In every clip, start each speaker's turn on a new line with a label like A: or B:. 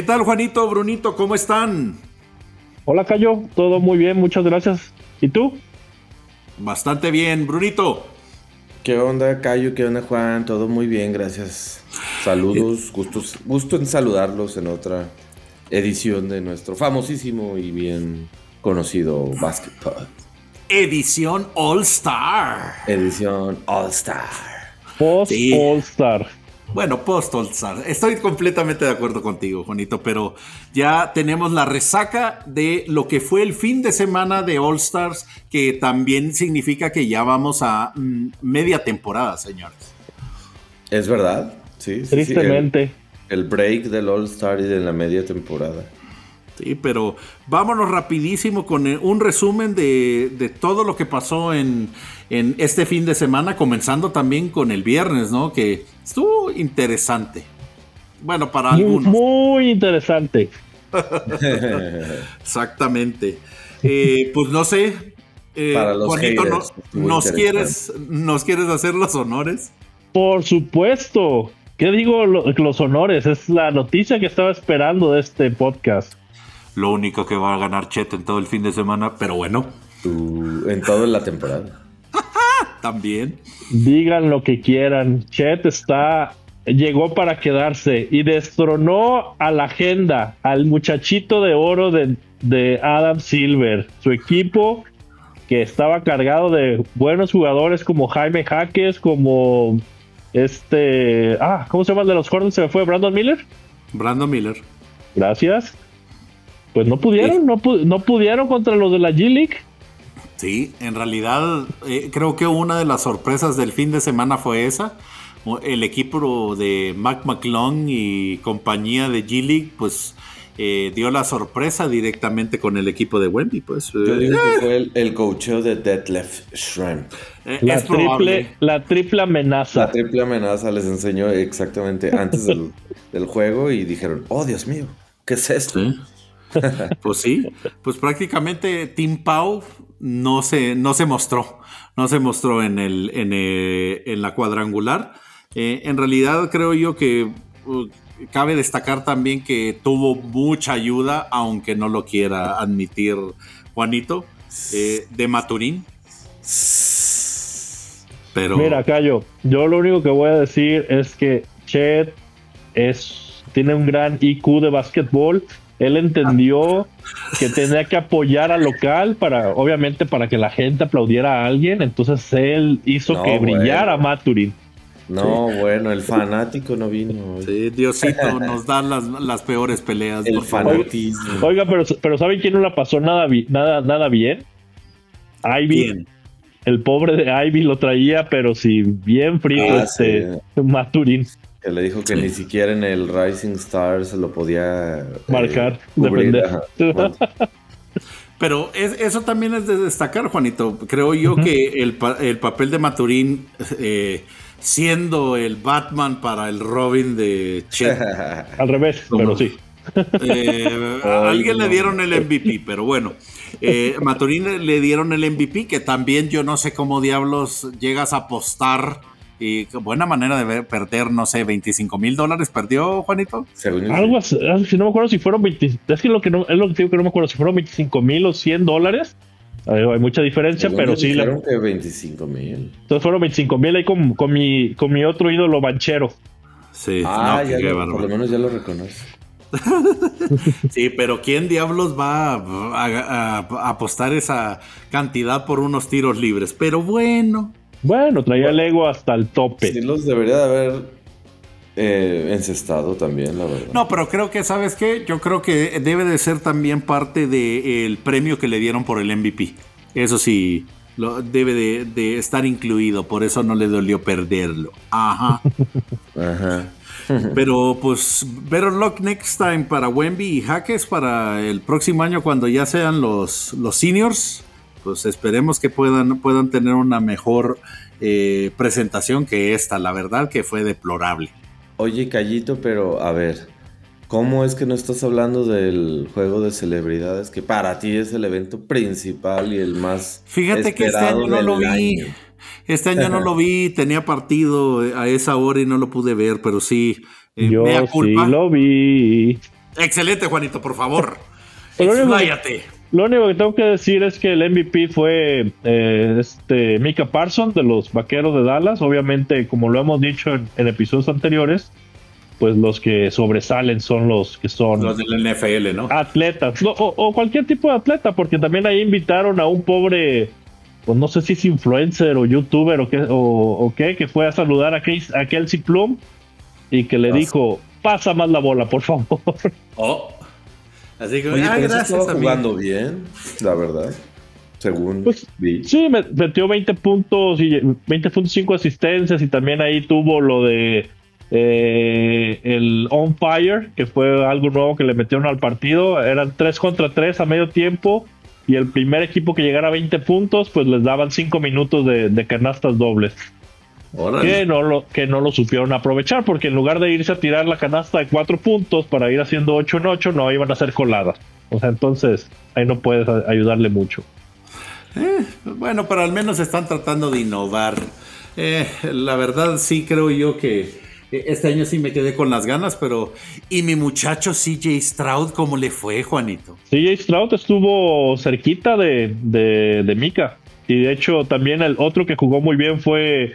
A: ¿Qué tal, Juanito, Brunito? ¿Cómo están?
B: Hola, Cayo. Todo muy bien, muchas gracias. ¿Y tú?
A: Bastante bien, Brunito.
C: ¿Qué onda, Cayo? ¿Qué onda, Juan? Todo muy bien, gracias. Saludos, gustos, gusto en saludarlos en otra edición de nuestro famosísimo y bien conocido Basketball.
A: Edición All Star.
C: Edición All Star.
B: Post All Star.
A: Bueno, post All Star. Estoy completamente de acuerdo contigo, Juanito, pero ya tenemos la resaca de lo que fue el fin de semana de All Stars, que también significa que ya vamos a mm, media temporada, señores.
C: Es verdad, sí.
B: Tristemente.
C: el, break del All Star y de la media temporada.
A: Sí, pero vámonos rapidísimo con un resumen de, todo lo que pasó en, en, este fin de semana, comenzando también con el viernes, ¿no? Que estuvo interesante. Bueno, para algunos.
B: Muy interesante.
A: Exactamente. Eh, pues no sé. Eh, Juanito, nos, quieres, ¿nos quieres hacer los honores?
B: Por supuesto. ¿Qué digo los honores? Es la noticia que estaba esperando de este podcast
A: lo único que va a ganar Chet en todo el fin de semana, pero bueno.
C: en toda la temporada.
A: También.
B: Digan lo que quieran. Chet está. Llegó para quedarse y destronó a la agenda, al muchachito de oro de, de Adam Silver. Su equipo que estaba cargado de buenos jugadores como Jaime Jaques, como este. Ah, ¿cómo se llama el de los Hornets? ¿Se me fue? ¿Brandon Miller?
A: Brandon Miller.
B: Gracias. Pues no pudieron, no, no, pudieron contra los de la G-League.
A: Sí, en realidad eh, creo que una de las sorpresas del fin de semana fue esa. El equipo de Mac McClung y compañía de G-League, pues eh, dio la sorpresa directamente con el equipo de Wendy. Pues,
C: Yo digo que eh. fue el, el coacheo de Detlef Shrimp.
B: la, triple, la triple amenaza.
C: La triple amenaza les enseñó exactamente antes del, del, juego y dijeron, oh Dios mío, ¿qué es esto?
A: pues sí, pues prácticamente Tim Pau no se, no se mostró, no se mostró en, el, en, en la cuadrangular. Eh, en realidad creo yo que uh, cabe destacar también que tuvo mucha ayuda, aunque no lo quiera admitir Juanito, eh, de Maturín.
B: Pero... Mira, Cayo, yo lo único que voy a decir es que Chet es, tiene un gran IQ de básquetbol él entendió que tenía que apoyar al local para, obviamente, para que la gente aplaudiera a alguien. Entonces él hizo que brillara Maturin.
C: No, bueno, el fanático no vino.
A: Sí, Diosito nos da las, peores peleas.
C: El fanatismo.
B: Oiga, pero, pero ¿saben quién no la pasó nada, nada, nada bien? Ivy. El pobre de Ivy lo traía, pero sí, bien frío ah, este Maturin.
C: Que le dijo que ni siquiera en el Rising Star se lo podía
B: eh, marcar,
A: Pero eso también es de destacar, Juanito. Creo yo que el, papel de Maturín, eh, siendo el Batman para el Robin de Chet.
B: Al revés, pero sí.
A: Eh, a alguien le dieron el MVP, pero bueno. Maturín le dieron el MVP, que también yo no sé cómo diablos llegas a apostar y buena manera de perder, no sé, 25 mil dólares perdió, Juanito.
B: Algo así, si no me acuerdo si fueron 20, es que lo que no, es lo que digo que no me acuerdo si fueron 25 mil o 100 dólares. Hay mucha diferencia, pero sí.
C: Dijeron que 25 mil.
B: Entonces fueron 25 mil ahí con, con, mi, con mi otro ídolo banchero.
A: Sí,
C: ah, ya por lo menos ya lo reconoce.
A: sí, pero ¿quién diablos va a, apostar esa cantidad por unos tiros libres? Pero bueno,
B: bueno, traía el ego hasta el tope.
C: Sí, los debería de haber eh, encestado también, la verdad.
A: No, pero creo que, ¿sabes qué? Yo creo que debe de ser también parte del premio que le dieron por el MVP. Eso sí, lo, debe de, estar incluido, por eso no le dolió perderlo. Ajá.
C: Ajá.
A: Pero pues, better luck next time para Wemby y Jaques para el próximo año cuando ya sean los, los seniors pues esperemos que puedan, puedan tener una mejor eh, presentación que esta, la verdad que fue deplorable.
C: Oye, Callito, pero a ver, ¿cómo es que no estás hablando del juego de celebridades que para ti es el evento principal y el más...
A: Fíjate que este año no lo vi. Este año no lo vi, tenía partido a esa hora y no lo pude ver, pero sí.
B: Eh, Yo sí lo vi.
A: Excelente, Juanito, por favor. Expláyate.
B: Lo único que tengo que decir es que el MVP fue eh, este Mika Parsons de los Vaqueros de Dallas. Obviamente, como lo hemos dicho en, en episodios anteriores, pues los que sobresalen son los que son
A: Los del NFL, ¿no?
B: atletas no, o, o cualquier tipo de atleta, porque también ahí invitaron a un pobre, pues no sé si es influencer o youtuber o qué, o, o qué, que fue a saludar a, Kes- a Kelsey Plum y que le
C: Pasa.
B: dijo, pasa más la bola, por favor.
A: Oh. Así que,
C: Oye,
A: ah, gracias,
C: estaba jugando bien, la verdad. Según
B: Pues,
C: vi.
B: Sí, me- metió 20 puntos y 20.5 asistencias y también ahí tuvo lo de eh, el On Fire, que fue algo nuevo que le metieron al partido. Eran 3 contra 3 a medio tiempo y el primer equipo que llegara a 20 puntos, pues les daban 5 minutos de, de canastas dobles.
A: Órale.
B: Que no, lo, que no lo supieron aprovechar, porque en lugar de irse a tirar la canasta de 4 puntos para ir haciendo 8 en 8, no iban a hacer coladas. O sea, entonces ahí no puedes ayudarle mucho.
A: Bueno, pero al menos están tratando de innovar. Eh, la verdad, sí creo yo que eh, este año sí me quedé con las ganas, pero. ¿Y mi muchacho CJ Stroud cómo le fue, Juanito?
B: CJ Stroud estuvo cerquita de, de, de Mika. Y de hecho, también el otro que jugó muy bien fue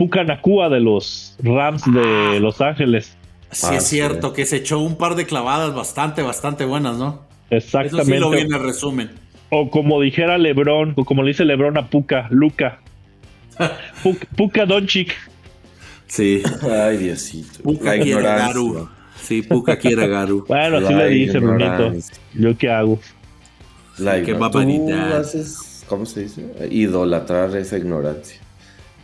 B: Puka Nakua de los Rams de Los Ángeles.
A: Sí,
C: Ah,
A: es
C: sí.
A: cierto que se echó un par de clavadas bastante, bastante buenas, ¿no? Eso
B: Exactamente.
A: sí lo vi en el resumen.
B: O como dijera Lebron, o como le dice Lebron a Puka, Luca. Puka, Puka Doncic.
A: Sí.
C: Ay, Diosito.
A: Puka quiere. Garu. Sí, Puka quiere Garu.
B: Bueno, así le dice Brunito. ¿Yo qué hago?
C: La
A: Qué
C: haces, ¿cómo se dice? Idolatrar esa ignorancia.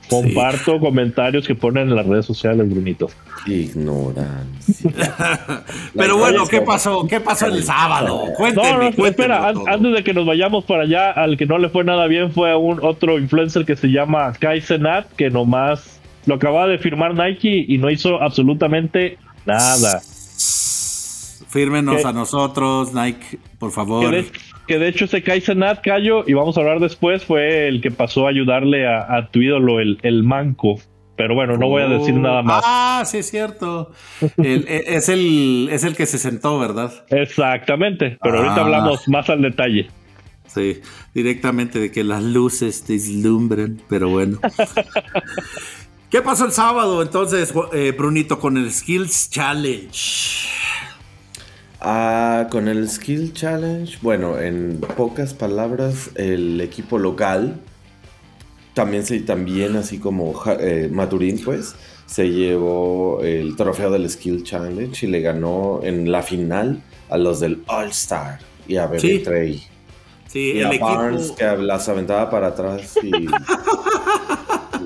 B: Comparto comentarios que ponen en las redes sociales, Brunito.
C: Ignorancia.
A: Pero bueno, ¿qué pasó? ¿Qué pasó el sábado? Cuénteme,
B: No, no, espera,
A: todo.
B: antes de que nos vayamos para allá, al que no le fue nada bien fue a un otro influencer que se llama Kai Cenat, que nomás lo acababa de firmar Nike y no hizo absolutamente nada.
A: Fírmenos a nosotros, Nike, por
B: Que
A: favor.
B: de, que de hecho ese Kai Cenat, Cayo, y vamos a hablar después, fue el que pasó a ayudarle a, a tu ídolo, el, el manco. Pero bueno, no voy a decir
A: Oh.
B: nada más.
A: Ah, sí, es cierto. El- e- es, el, es el que se sentó, ¿verdad?
B: Exactamente, pero ahorita
A: Ah.
B: hablamos más al detalle.
A: Sí, directamente de que las luces deslumbran, pero bueno. ¿Qué pasó el sábado entonces, eh, Brunito, con el Skills Challenge?
C: Ah, con el Skill Challenge, bueno, en pocas palabras, el equipo local, también, se, también así como eh, Maturín, pues, se llevó el trofeo del Skill Challenge y le ganó en la final a los del All Star y a Bebe
A: Sí.
C: Trey.
A: Sí,
C: Y
A: el
C: a
A: equipo.
C: Barnes que las aventaba para atrás y...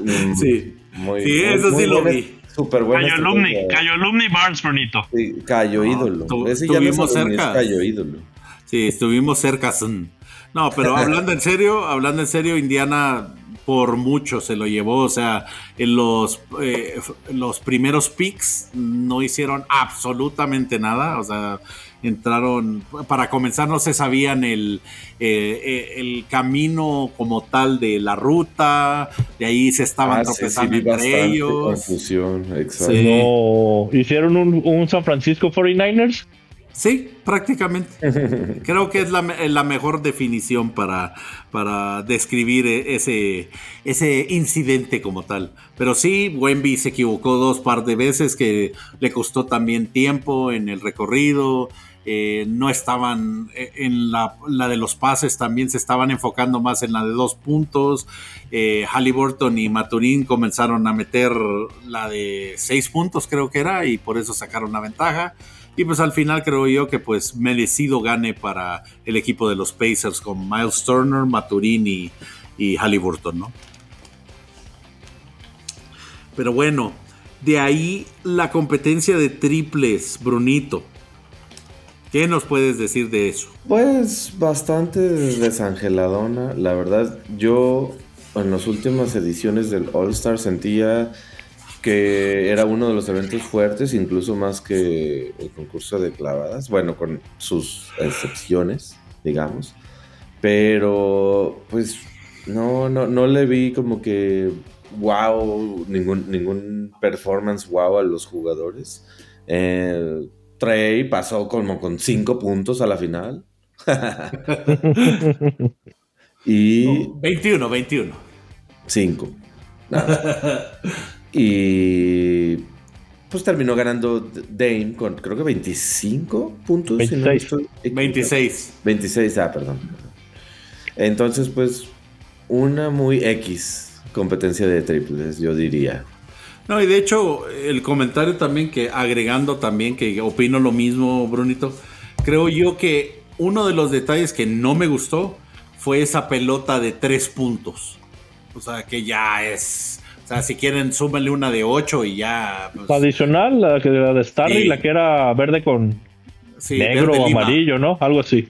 C: Mm,
A: Sí,
C: muy-
A: Sí,
C: muy-
A: eso
C: muy
A: sí lo vi.
C: Súper buena
B: Cayo Alumni. Cayo Alumni Barnes, Brunito.
C: Sí, Cayo
A: No,
C: ídolo.
A: tu-
C: Ese ya no es
A: cerca.
C: Cayo ídolo.
A: Sí, estuvimos cerca. son. No, pero hablando en serio, hablando en serio, Indiana por mucho se lo llevó. O sea, en los, eh, los primeros picks no hicieron absolutamente nada. O sea, entraron, para comenzar no se sabían el, eh, eh, el camino como tal de la ruta. De ahí se estaban
C: Ah, sí, sí,
A: tropezando entre ellos.
C: confusión, exacto.
A: Sí.
B: No, hicieron un, un San Francisco 49ers.
A: Sí, prácticamente. Creo que es la, me- la mejor definición para, para describir ese, ese incidente como tal. Pero sí, Wemby se equivocó dos par de veces que le costó también tiempo en el recorrido. Eh, no estaban eh, en la, de los pases, también se estaban enfocando más en la de dos puntos. Eh, Halliburton y Maturín comenzaron a meter la de seis puntos, creo que era, y por eso sacaron la ventaja. Y pues al final creo yo que pues merecido gane para el equipo de los Pacers con Miles Turner, Maturín y, y Halliburton, ¿no? Pero bueno, de ahí la competencia de triples, Brunito. ¿Qué nos puedes decir de eso?
C: Pues bastante desangeladona. La verdad, yo en las últimas ediciones del All Star sentía que era uno de los eventos fuertes, incluso más que el concurso de clavadas. Bueno, con sus excepciones, digamos. Pero, pues, no, no, no le vi como que wow, ningún, ningún performance wow a los jugadores. Trey pasó como con cinco puntos a la final. y.
A: 21, 21.
C: 5. y. Pues terminó ganando Dame con creo que 25 puntos.
B: 26.
A: 26.
C: 26, ah, perdón. Entonces, pues, una muy X competencia de triples, yo diría.
A: No, y de hecho, el comentario también que agregando también, que opino lo mismo, Brunito, creo yo que uno de los detalles que no me gustó fue esa pelota de tres puntos. O sea, que ya es. O sea, si quieren, súmenle una de ocho y ya.
B: Pues, Adicional, la, que, la de Starry,
A: Sí.
B: la que era verde con
A: sí,
B: negro o amarillo, ¿no? Algo así.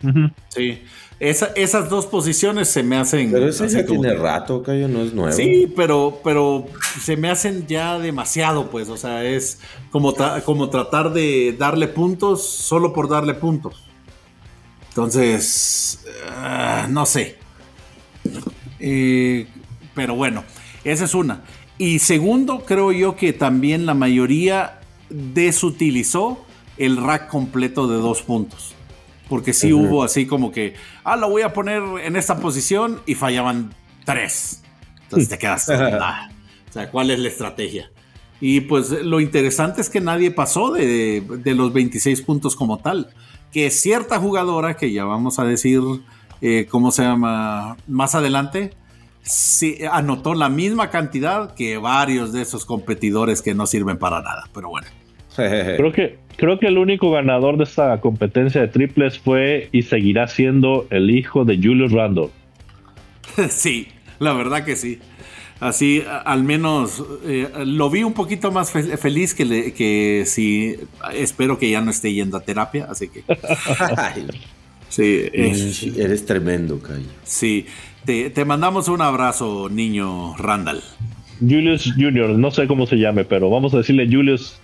A: Sí. Esa- esas dos posiciones se me hacen.
C: Pero ese ya tiene
A: que-
C: rato, Cayo, no es nuevo.
A: Sí, pero, pero se me hacen ya demasiado, pues. O sea, es como, tra- como tratar de darle puntos solo por darle puntos. Entonces, ah, no sé. Eh, pero bueno, esa es una. Y segundo, creo yo que también la mayoría desutilizó el rack completo de dos puntos. Porque sí hubo así como que, ah, lo voy a poner en esta posición y fallaban tres. Entonces te quedas, "Nah". o sea, ¿cuál es la estrategia? Y pues lo interesante es que nadie pasó de, de los 26 puntos como tal. Que cierta jugadora, que ya vamos a decir eh, cómo se llama más adelante, sí, anotó la misma cantidad que varios de esos competidores que no sirven para nada. Pero bueno,
B: Creo que, creo que el único ganador de esta competencia de triples fue y seguirá siendo el hijo de Julius Randle.
A: sí, la verdad que sí. Así, al menos eh, lo vi un poquito más fe- feliz que, le- que si espero que ya no esté yendo a terapia, así que
C: Ay,
A: sí, eh,
C: Eres tremendo, Cayo.
A: sí. Te, te mandamos un abrazo, niño Randall.
B: Julius Jr., no sé cómo se llame, pero vamos a decirle Julius,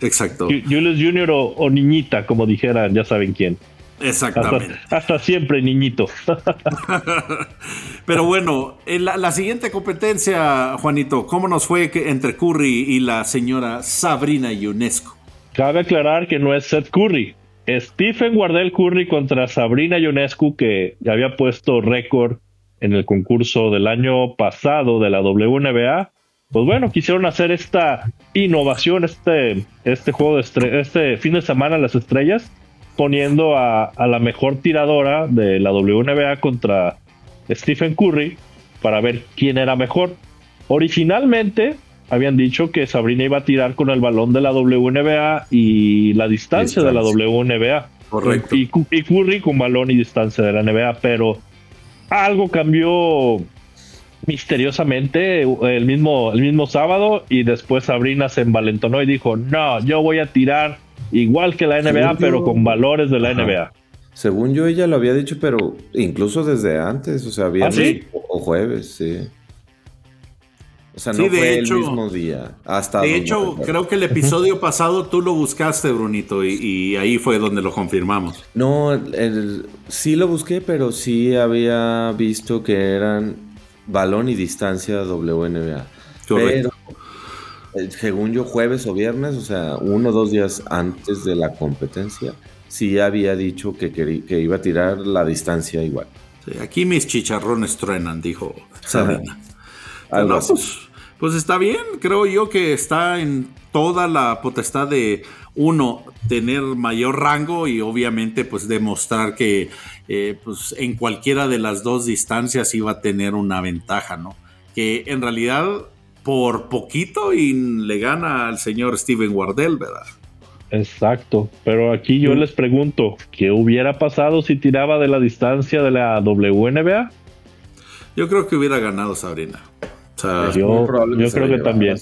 A: Exacto,
B: Ju- Julius Jr. o, o niñita, como dijeran, ya saben quién.
A: exactamente.
B: Hasta, hasta siempre, niñito.
A: Pero bueno, en la, la siguiente competencia, Juanito, ¿cómo nos fue que- entre Curry y la señora Sabrina Ionesco?
B: Cabe aclarar que no es Seth Curry. Stephen Wardell Curry contra Sabrina Ionescu, que ya había puesto récord en el concurso del año pasado de la WNBA. Pues bueno, quisieron hacer esta innovación, este, este juego de estre- este fin de semana las estrellas, poniendo a, a la mejor tiradora de la WNBA contra Stephen Curry para ver quién era mejor. Originalmente habían dicho que Sabrina iba a tirar con el balón de la WNBA y la distancia, de la. WNBA.
A: Correcto.
B: Y Curry con balón y distancia de la NBA, pero algo cambió misteriosamente el mismo, el mismo sábado y después Sabrina se envalentonó y dijo, no, yo voy a tirar igual que la NBA,
C: Según yo-
B: pero con valores de la
C: Ajá.
B: NBA.
C: Según yo, ella lo había dicho, pero incluso desde antes, o sea, viernes
B: ¿Ah, sí?
C: o, o jueves, sí. O sea,
A: Sí,
C: no
A: de
C: fue
A: hecho-
C: el mismo día. Hasta
A: De hecho, creo que el episodio pasado tú lo buscaste, Brunito, y, y ahí fue donde lo confirmamos.
C: No, el- el- sí lo busqué, pero sí había visto que eran balón y distancia WNBA.
A: Correcto.
C: Pero, eh, según yo, jueves o viernes, o sea, uno o dos días antes de la competencia, sí había dicho que, que iba a tirar la distancia igual.
A: Sí, aquí mis chicharrones truenan, dijo Sabrina. No, pues, pues está bien, creo yo que está en toda la potestad de uno tener mayor rango y obviamente pues demostrar que eh, pues en cualquiera de las dos distancias iba a tener una ventaja, ¿no? Que en realidad por poquito y le gana al señor Steven Wardell, ¿verdad?
B: Exacto, pero aquí yo les pregunto, ¿qué hubiera pasado si tiraba de la distancia de la WNBA?
A: Yo creo que hubiera ganado Sabrina. O sea,
B: Yo- creo que también.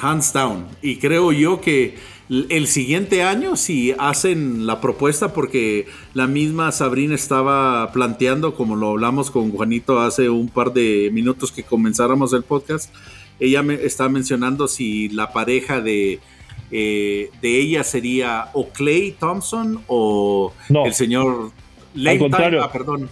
A: Hands down. Y creo yo que el siguiente año, si hacen la propuesta, porque la misma Sabrina estaba planteando, como lo hablamos con Juanito hace un par de minutos que comenzáramos el podcast, ella me está mencionando si la pareja de, eh, de ella sería o Clay Thompson o
B: No.
A: el señor Lane
B: contrario.
A: Ty- ah, perdón.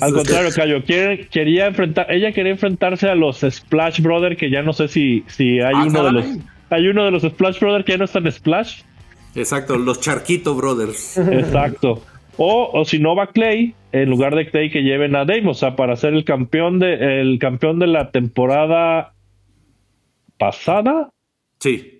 B: Al contrario, Cayo, quiere- quería enfrentar, ella quería enfrentarse a los Splash Brothers, que ya no sé si, si hay
A: Ah,
B: uno de los. Hay uno de los Splash Brothers que ya no está en Splash.
A: Exacto, los Charquito Brothers.
B: Exacto. O, o si no va Clay, en lugar de Clay que lleven a Dame, o sea, para ser el campeón de, el campeón de la temporada pasada.
A: Sí.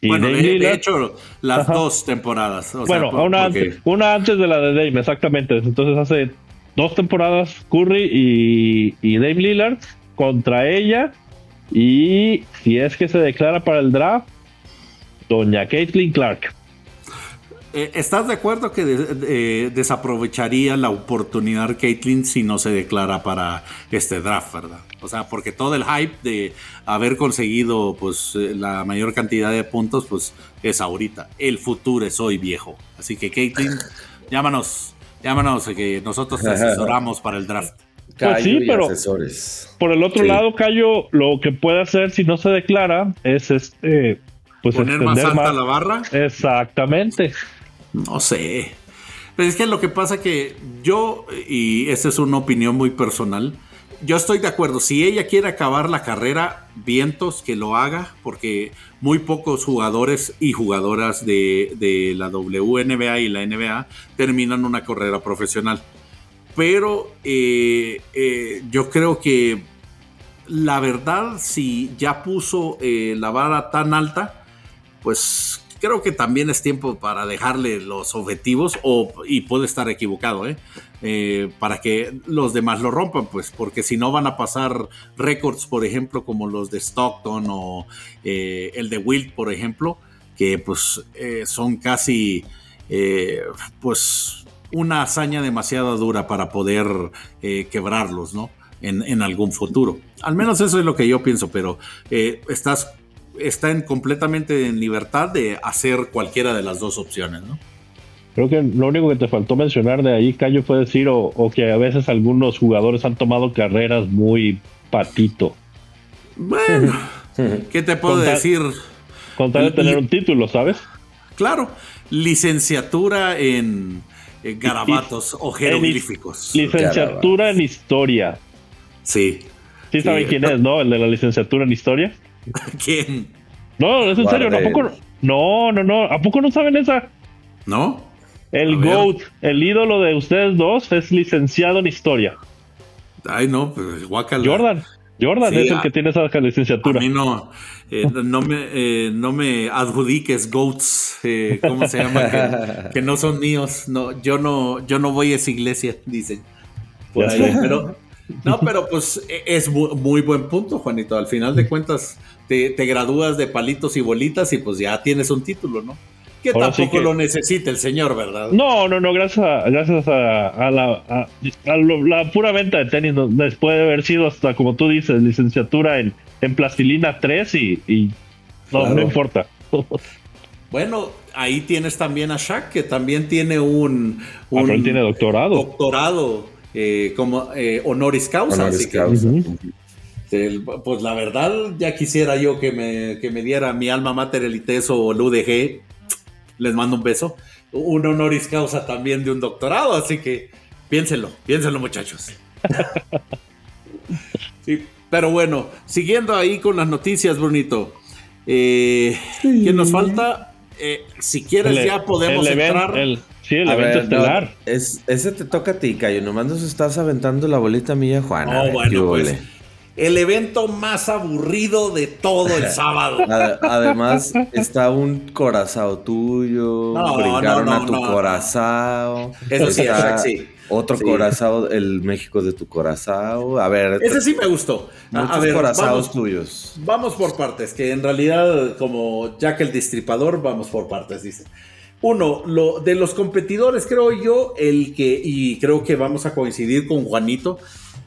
B: Y
A: bueno,
B: Dame
A: de, de hecho, las
B: Ajá.
A: dos temporadas. o sea,
B: bueno,
A: por-
B: una,
A: porque-
B: antes, una antes de la de Dame, exactamente. Entonces hace dos temporadas Curry y, y Dame Lillard contra ella. Y si es que se declara para el draft, doña Caitlin Clark.
A: Eh, ¿Estás de acuerdo que de- de- desaprovecharía la oportunidad Caitlyn si no se declara para este draft, verdad? O sea, porque todo el hype de haber conseguido pues eh, la mayor cantidad de puntos pues es ahorita. El futuro es hoy viejo. Así que Caitlyn, llámanos, llámanos que nosotros te asesoramos para el draft.
C: Cayo
B: Pues sí,
C: y
B: pero-
C: asesores.
B: Por el otro
C: Sí.
B: lado, Cayo, lo que puede hacer si no se declara es este. Pues
A: Poner más alta
B: más-
A: la barra.
B: Exactamente.
A: No sé. Pero es que lo que pasa que yo, y esta es una opinión muy personal, yo estoy de acuerdo. Si ella quiere acabar la carrera, vientos que lo haga, porque muy pocos jugadores y jugadoras de, de la WNBA y la NBA terminan una carrera profesional. Pero eh, eh, yo creo que la verdad, si ya puso eh, la vara tan alta, pues creo que también es tiempo para dejarle los objetivos o, y puede estar equivocado, para que los demás lo rompan, pues porque si no van a pasar récords, por ejemplo, como los de Stockton o el de Wilt, por ejemplo, que pues son casi pues una hazaña demasiado dura para poder eh, quebrarlos, ¿no? En, en algún futuro. Al menos eso es lo que yo pienso, pero eh, estás está en, completamente en libertad de hacer cualquiera de las dos opciones, ¿no?
B: Creo que lo único que te faltó mencionar de ahí, Cayo, fue decir o, o que a veces algunos jugadores han tomado carreras muy patito.
A: Bueno, ¿qué te puedo
B: Con tal-
A: decir?
B: Con tal de tener un título, ¿sabes?
A: Claro, licenciatura en, en garabatos o jeroglíficos.
B: Licenciatura en historia.
A: Sí.
B: Sí, saben quién es, ¿no? El de la licenciatura en historia.
A: ¿Quién?
B: No, es en serio, ¿no? ¿a poco no? No, no, no. ¿A poco no saben esa?
A: ¿No?
B: El
A: A ver.
B: GOAT, el ídolo de ustedes dos, es licenciado en historia.
A: Ay, no, pues guácala.
B: Jordan. Jordan
A: Sí,
B: es el
A: a-
B: que tiene esa
A: A
B: licenciatura.
A: mí no, eh, no, me, eh, no me adjudiques goats, eh, ¿cómo se llama? Que, que no son míos. No, yo no, yo no voy a esa iglesia, dicen. Por ahí, pero, no, pero pues e- es mu- muy buen punto, Juanito. Al final de cuentas, te, te gradúas de palitos y bolitas y pues ya tienes un título, ¿no? Que
B: Ahora sí
A: tampoco
B: que-
A: lo necesita el señor, ¿verdad?
B: No, no, no, gracias a, gracias a, a la, a- a lo- la pura venta de tenis, después de haber sido hasta, como tú dices, licenciatura en, en plastilina 3 y, y no,
C: Claro.
B: no importa.
A: Bueno, ahí tienes también a Shaq, que también tiene un,
B: Ah,
A: un
B: pero él tiene doctorado.
A: doctorado eh, como eh, honoris causa.
C: Honoris
A: así que,
C: causa.
A: El- pues la verdad, ya quisiera yo que me, que me diera mi alma mater el ITESO o el UDG. Les mando un beso. Un honoris causa también de un doctorado, así que piénsenlo, piénsenlo, muchachos. Sí, pero bueno, siguiendo ahí con las noticias, Brunito. Eh, ¿Qué nos falta? Eh, si quieres,
B: El-
A: ya podemos
B: el event-
A: entrar.
B: el- sí, el
C: A
B: evento
C: ver,
B: estelar.
C: no, es, ese te toca a ti, Cayo. Nomás nos estás aventando la bolita mía, Juan. A
A: Oh,
C: ver,
A: bueno, pues. El evento más aburrido de todo el sábado.
C: Ade- Además, está un corazao tuyo.
A: No,
C: brincaron
A: no, no,
C: a tu corazao.
A: Eso sí, sí.
C: Otro
A: Sí.
C: corazao, el México de tu corazao. A ver,
A: Ese sí me gustó. A, ver,
C: corazaos
A: vamos,
C: tuyos.
A: vamos por partes, que en realidad, como Jack el Distripador, vamos por partes, dice. Uno, lo, de los competidores, creo yo, el que, y creo que vamos a coincidir con Juanito,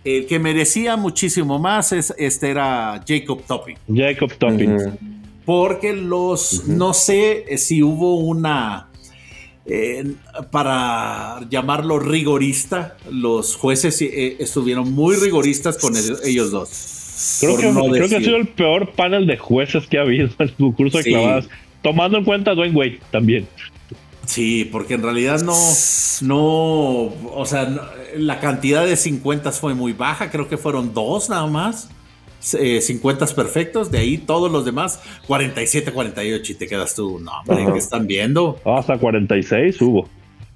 A: el que merecía muchísimo más es, este era Jacob Topping.
B: Jacob Topping.
A: Porque los, no sé eh, si hubo una, eh, para llamarlo rigorista, los jueces eh, estuvieron muy rigoristas con el- ellos dos.
B: Creo, que,
A: no
B: creo que ha sido el peor panel de jueces que ha habido en el concurso de
A: Sí.
B: clavadas. Tomando en cuenta a Dwayne Wade también.
A: Sí, porque en realidad no, no, o sea, no- la cantidad de 50 fue muy baja, creo que fueron dos nada más. eh, 50 perfectos, de ahí todos los demás 47, 48 y te quedas tú, no, hombre. ¿qué están viendo?
B: Hasta 46 hubo.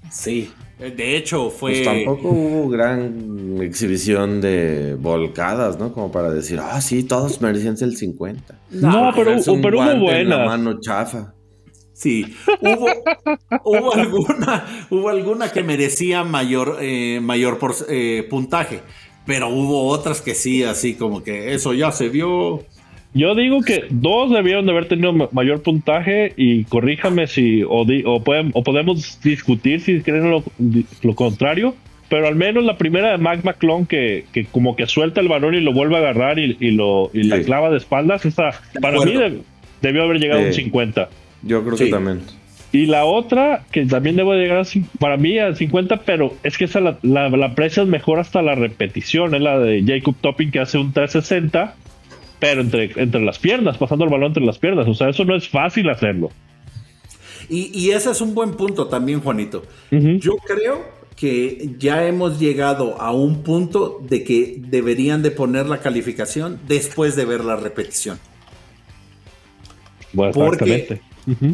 A: Sí, eh, de hecho fue...
C: Pues tampoco hubo gran exhibición de volcadas, ¿no? Como para decir, ah, sí, todos merecían el 50.
B: No, pero, pero hubo
C: en la
B: buenas.
C: mano chafa.
A: Sí, hubo, hubo alguna, hubo alguna que merecía mayor, eh, mayor por- eh, puntaje, pero hubo otras que sí, así como que eso ya se vio.
B: Yo digo que dos debieron de haber tenido ma- mayor puntaje y corríjame si o, di- o, pueden- o podemos discutir si creen lo, lo contrario, pero al menos la primera de Mac McClung que, que como que suelta el balón y lo vuelve a agarrar y, y lo y la clava de espaldas, esa para mí debió haber llegado a un
C: Sí.
B: 50.
C: Yo creo
A: Sí.
C: que también.
B: Y la otra, que también debo llegar a, para mí a 50, pero es que esa la, la, la aprecias mejor hasta la repetición, es la de Jacob Topping que hace un 360, pero entre, entre las piernas, pasando el balón entre las piernas. O sea, eso no es fácil hacerlo.
A: Y, y ese es un buen punto también, Juanito. Yo creo que ya hemos llegado a un punto de que deberían de poner la calificación después de ver la repetición.
B: Bueno,
A: porque-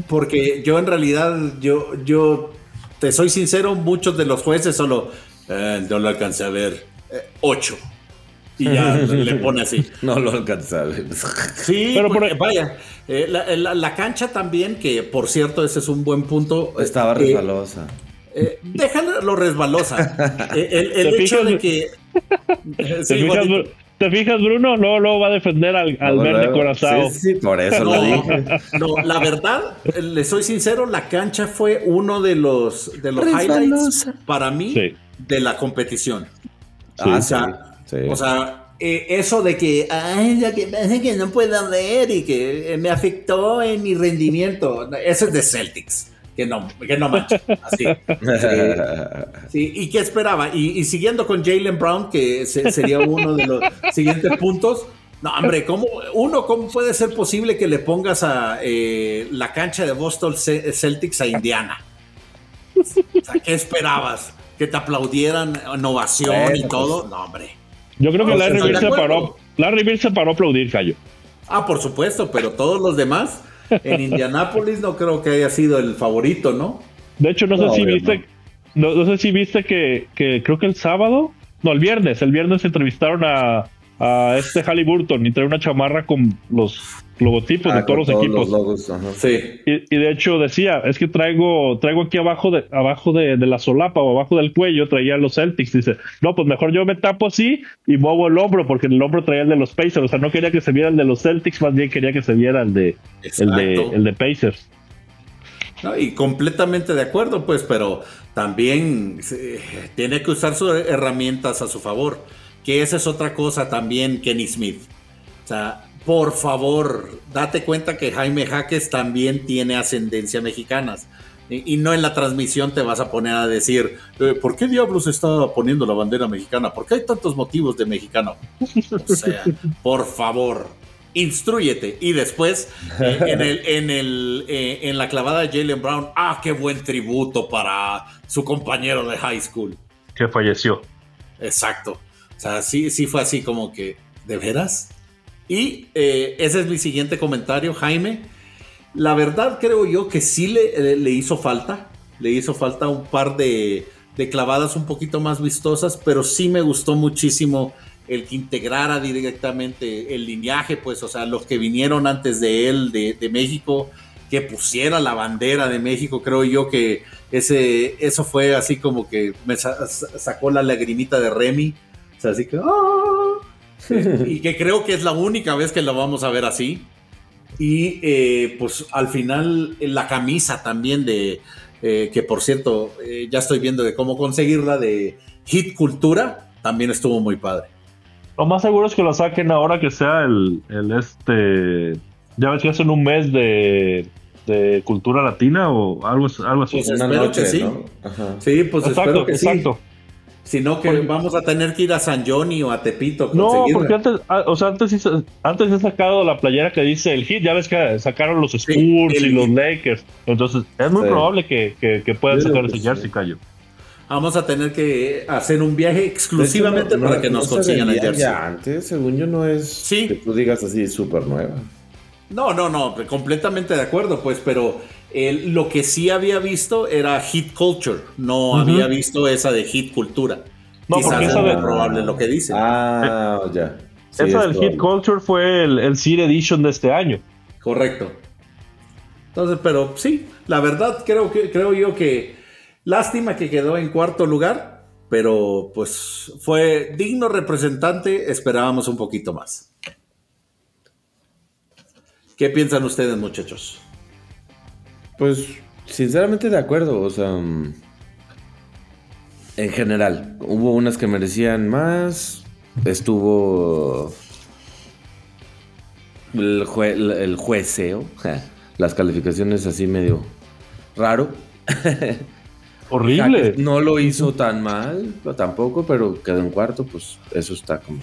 A: Porque yo en realidad, yo, yo te soy sincero, muchos de los jueces solo, "Eh, no lo alcancé a ver, eh, ocho. Y ya le pone así.
C: No lo alcanza a ver.
A: Sí,
B: Pero por-
A: vaya, eh, la, la- la cancha también, que por cierto, ese es un buen punto.
C: Estaba
A: eh,
C: resbalosa.
A: eh, déjalo resbalosa. Eh, el el
B: ¿Te
A: hecho
B: fijas,
A: de que.
B: ¿Te,
A: Sí,
B: fijas, ¿Te fijas, Bruno? No, luego va a defender al, al
C: Luego,
B: verde
C: luego.
B: corazón.
C: Sí, sí, por eso lo
A: No,
C: dije.
A: no, la verdad, eh, le soy sincero, la cancha fue uno de los, de los highlights para mí
B: Sí.
A: de la competición.
C: Ah,
A: o sea,
C: sí.
A: O sea, eh, eso de que, ay, lo que pasa es que no puedo ver y que eh, me afectó en mi rendimiento, eso es de Celtics, que no, que no manches, así. Sí, ¿Y qué esperaba? Y, y siguiendo con Jalen Brown, que se- sería uno de los siguientes puntos. No, hombre, ¿cómo, uno, ¿cómo puede ser posible que le pongas a eh, la cancha de Boston Ce- Celtics a Indiana? O sea, ¿Qué esperabas? ¿Que te aplaudieran, ovación y
C: Bueno,
A: todo? No, hombre.
B: Yo creo que Larry
A: ¿estás de
B: Bird se paró. Larry Bird se paró a aplaudir, Cayo.
A: Ah, por supuesto, pero todos los demás en Indianápolis no creo que haya sido el favorito, ¿no?
B: De hecho, no,
C: No,
B: sé si viste, no. no sé si viste que, que creo que el sábado, no, el viernes, el viernes entrevistaron a, a este Halliburton y trae una chamarra con los logotipos
C: Ah,
B: de todos
C: con
B: los equipos.
C: logos, ajá.
A: Sí.
B: Y, y de hecho decía, es que traigo, traigo aquí abajo de, abajo de, de la solapa o abajo del cuello, traía los Celtics. Dice, no, pues mejor yo me tapo así y muevo el hombro, porque en el hombro traía el de los Pacers. O sea, no quería que se viera el de los Celtics, más bien quería que se viera el de, el de, el de Pacers.
A: No, y completamente de acuerdo, pues, pero también eh, tiene que usar sus herramientas a su favor. Que esa es otra cosa también, Kenny Smith. O sea, por favor, date cuenta que Jaime Jaques también tiene ascendencia mexicana. Y, y no en la transmisión te vas a poner a decir, eh, ¿por qué diablos está poniendo la bandera mexicana? ¿Por qué hay tantos motivos de mexicano? O sea, por favor, instruyete. Y después, eh, en, el, en, el, eh, en la clavada de Jalen Brown, ah, qué buen tributo para su compañero de high school.
B: Que falleció.
A: Exacto. O sea, sí, sí fue así como que, ¿de veras? Y eh, ese es mi siguiente comentario, Jaime. La verdad creo yo que sí le, le hizo falta. Le hizo falta un par de, de clavadas un poquito más vistosas, pero sí me gustó muchísimo el que integrara directamente el lineaje, pues, o sea, los que vinieron antes de él, de, de México, que pusiera la bandera de México, creo yo que ese, eso fue así como que me sa- sa- sacó la lagrimita de Remy, o sea, así que, ¡ah! Eh, y que creo que es la única vez que la vamos a ver así. Y eh, pues al final eh, la camisa también de, eh, que por cierto, eh, ya estoy viendo de cómo conseguirla, de Hit Cultura, también estuvo muy padre.
B: Lo más seguro es que lo saquen ahora que sea el, el este. Ya ves que hacen un mes de, de cultura latina o algo, algo así.
A: Pues espero
C: noche,
A: que sí. Sí, pues espero
B: exacto,
A: que sí.
B: exacto.
A: No, que vamos a tener que ir a San Johnny o a Tepito a
B: No, porque antes, ah, o sea, antes, antes he sacado la playera que dice el hit, ya ves que sacaron los Spurs y los. Lakers. Entonces, es muy
C: Sí.
B: probable que, que, que puedan
C: Yo
B: sacar ese jersey,
C: sí.
B: Cayo.
A: vamos a tener que hacer un viaje exclusivamente
C: De hecho, no-
A: para
C: no-
A: que nos
C: no
A: consigan el jersey.
C: ya antes, según yo, no es
A: Sí.
C: que tú digas así súper nueva.
A: No, no, no, completamente de acuerdo, pues, pero el- lo que sí había visto era hit culture, no había visto esa de hit cultura.
B: No,
A: Quizás
B: porque
A: es
B: esa
A: muy
B: de-
A: probable lo que dicen.
C: Ah, ya. Sí,
B: Esa
C: es
B: del
C: probable.
B: Hit Culture fue el, el Seed Edition de este año.
A: Correcto. Entonces, pero sí, la verdad creo que creo yo que lástima que quedó en cuarto lugar, pero pues fue digno representante, esperábamos un poquito más. ¿Qué piensan ustedes, muchachos?
C: Pues, sinceramente de acuerdo, o sea, mm, en general, hubo unas que merecían más, estuvo el, jue- el- jueceo, las calificaciones así medio raro.
B: Horrible.
C: No lo hizo tan mal, tampoco, pero quedó en cuarto, pues eso está como...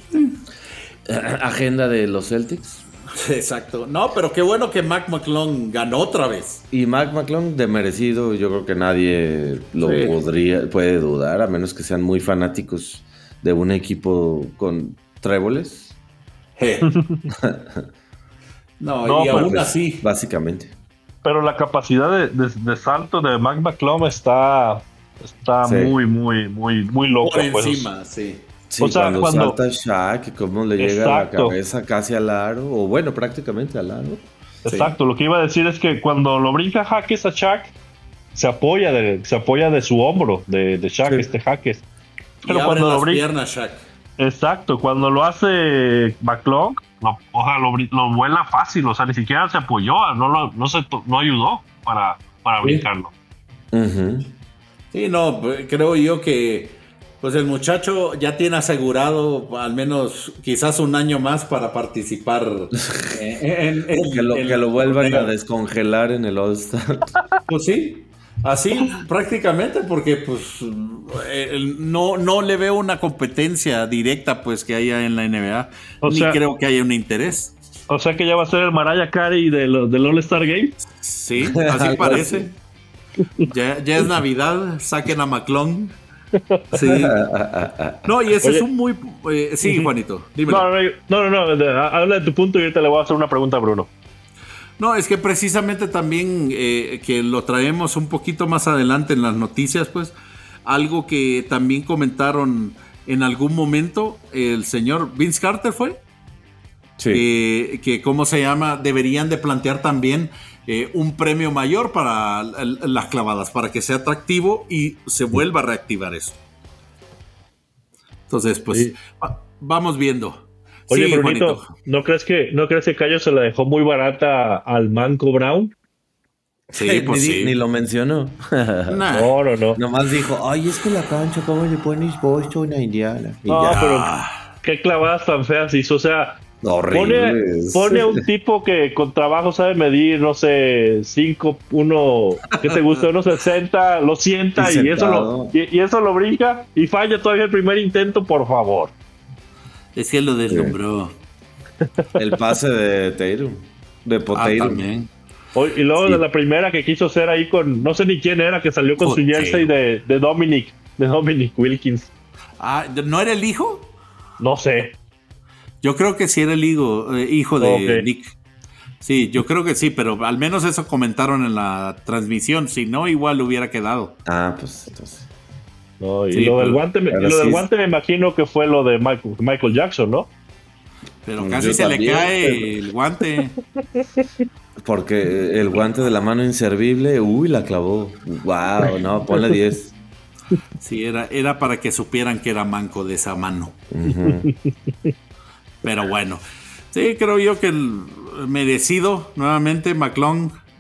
C: Agenda de los Celtics.
A: Exacto. No, pero qué bueno que Mac McClung ganó otra vez.
C: Y Mac McClung, de merecido, yo creo que nadie lo
A: Sí.
C: podría, puede dudar, a menos que sean muy fanáticos de un equipo con tréboles.
A: No,
B: No,
A: y
B: pues,
A: aún así.
C: Básicamente.
B: Pero la capacidad de, de- de salto de Mac McClung está, está
C: Sí.
B: muy, muy, muy, muy loca.
A: Por
B: pues.
A: encima, sí.
C: Sí,
B: O sea,
C: cuando,
B: cuando-
C: salta Shaq, cómo le llega la
B: Exacto.
C: cabeza casi al aro, o bueno, prácticamente al aro.
B: Exacto, lo que iba a decir es que cuando lo brinca Jaques a Shaq, se apoya de, se apoya de su hombro, de, de Shaq,
C: Sí.
B: este Jaques.
A: Y
B: Pero
A: abre
B: cuando lo
A: las
B: brinca,
A: piernas, Shaq.
B: exacto, cuando lo hace McClung, lo, o sea, lo, vuela fácil, o sea, ni siquiera se apoyó, no, lo- no, se, no ayudó para, para
C: Sí.
B: brincarlo.
C: Ujú.
A: Sí, no, creo yo que pues el muchacho ya tiene asegurado al menos quizás un año más para participar en, en- en-
C: Que lo,
A: en-
C: que lo vuelvan a descongelar en el All-Star.
A: Pues sí, así prácticamente porque pues eh, el- no, no le veo una competencia directa pues que haya en la NBA,
B: O
A: ni
B: sea-
A: creo que haya un interés.
B: O sea que ya va a ser el Mariah Carey de lo- del All-Star Game.
A: Sí, así parece. Ya, ya es Navidad, saquen a McClung. Sí. No, y ese
B: Oye.
A: es un muy... eh, sí, Juanito, dímelo.
B: No, no, no, habla de tu punto y ahorita le voy a hacer una pregunta a Bruno.
A: No, es que precisamente también eh, que lo traemos un poquito más adelante en las noticias, pues, algo que también comentaron en algún momento el señor Vince Carter fue,
C: Sí.
A: que, que, ¿cómo se llama? Deberían de plantear también eh, un premio mayor para las clavadas, para que sea atractivo y se vuelva a reactivar eso. Entonces, pues,
B: Sí.
A: va- vamos viendo.
B: Oye,
A: Sí,
B: Brunito,
A: Juanito.
B: ¿no crees que no crees que Cayo se la dejó muy barata al Manco Brown?
A: Sí, pues
C: ni,
A: sí.
C: ni lo mencionó.
A: Nah.
B: No, no, no.
C: Nomás dijo, ay, es que la cancha, ¿cómo le pones Boston a Indiana? Y
B: No,
C: ya.
B: pero
A: Ah.
B: qué clavadas tan feas hizo. O sea,
C: Horribles.
B: pone a un tipo que con trabajo sabe medir, no sé, 5, 1, ¿qué te gusta? 1.60, lo sienta
C: Y
B: y, eso lo, y, y eso lo brinca y falla todavía el primer intento, por favor.
A: Es que lo deslumbró.
C: El pase de Tatum. De
A: Ah,
C: Potato.
A: también.
B: Hoy- Y luego
C: Sí.
B: de la primera que quiso hacer ahí con, no sé ni quién era, que salió con su jersey de, de Dominic, de Dominic Wilkins.
A: Ah, ¿no era el hijo?
B: No sé.
A: Yo creo que sí era el hijo, eh, hijo de. Nick. Sí, yo creo que sí, pero al menos eso comentaron en la transmisión. Si no, igual hubiera quedado.
C: Ah, pues entonces.
B: No, y
A: Sí,
B: lo, del guante, me-
C: pero
B: lo del
C: sí-
B: guante me imagino que fue lo de Michael, Michael Jackson, ¿no?
A: Pero
C: Pues
A: casi
C: yo
A: se
C: también,
A: le cae
C: pero-
A: el guante.
C: Porque el guante de la mano inservible, uy, la clavó. Wow, no, ponle 10.
A: Sí, era, era para que supieran que era manco de esa mano.
C: Ujú.
A: Pero bueno. Sí, creo yo que el merecido, nuevamente,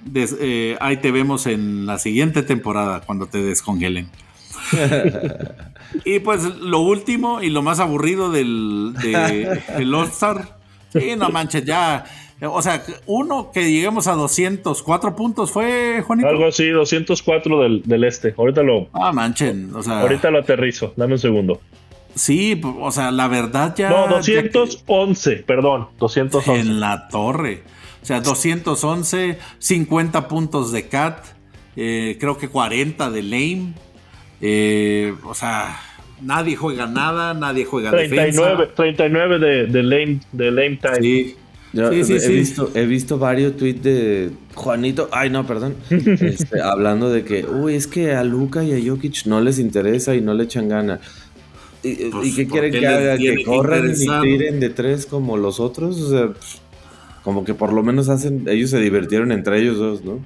A: des- eh, ahí te vemos en la siguiente temporada cuando te descongelen. y pues lo último y lo más aburrido del, de, el All-Star. Sí, no manches, ya. O sea, uno que lleguemos a 204 puntos fue, Juanito.
B: Algo así, 204 del, del este. Ahorita lo,
A: Ah, manchen. O sea,
B: ahorita lo aterrizo. Dame un segundo.
A: Sí, o sea, la verdad ya.
B: No,
A: ya
B: 211, perdón.
A: que-
B: 211.
A: En la torre. O sea, 211, 50 puntos de Cat, eh, creo que 40 de Lame. Eh, o sea, nadie juega nada, nadie juega
B: 39,
A: defensa.
B: 39 de, de, lame, de lame time.
A: Sí.
C: Yo
A: Sí, sí,
C: he,
A: sí.
C: Visto, he visto varios tweets de Juanito, ay no, perdón, este, hablando de que, uy, es que a Luca y a Jokic no les interesa y no le echan gana. ¿Y,
A: Pues,
C: y qué
A: ¿por
C: quieren que haga? ¿Que corran y tiren de tres como los otros? O sea, como que por lo menos hacen, ellos se divirtieron entre ellos dos, ¿no?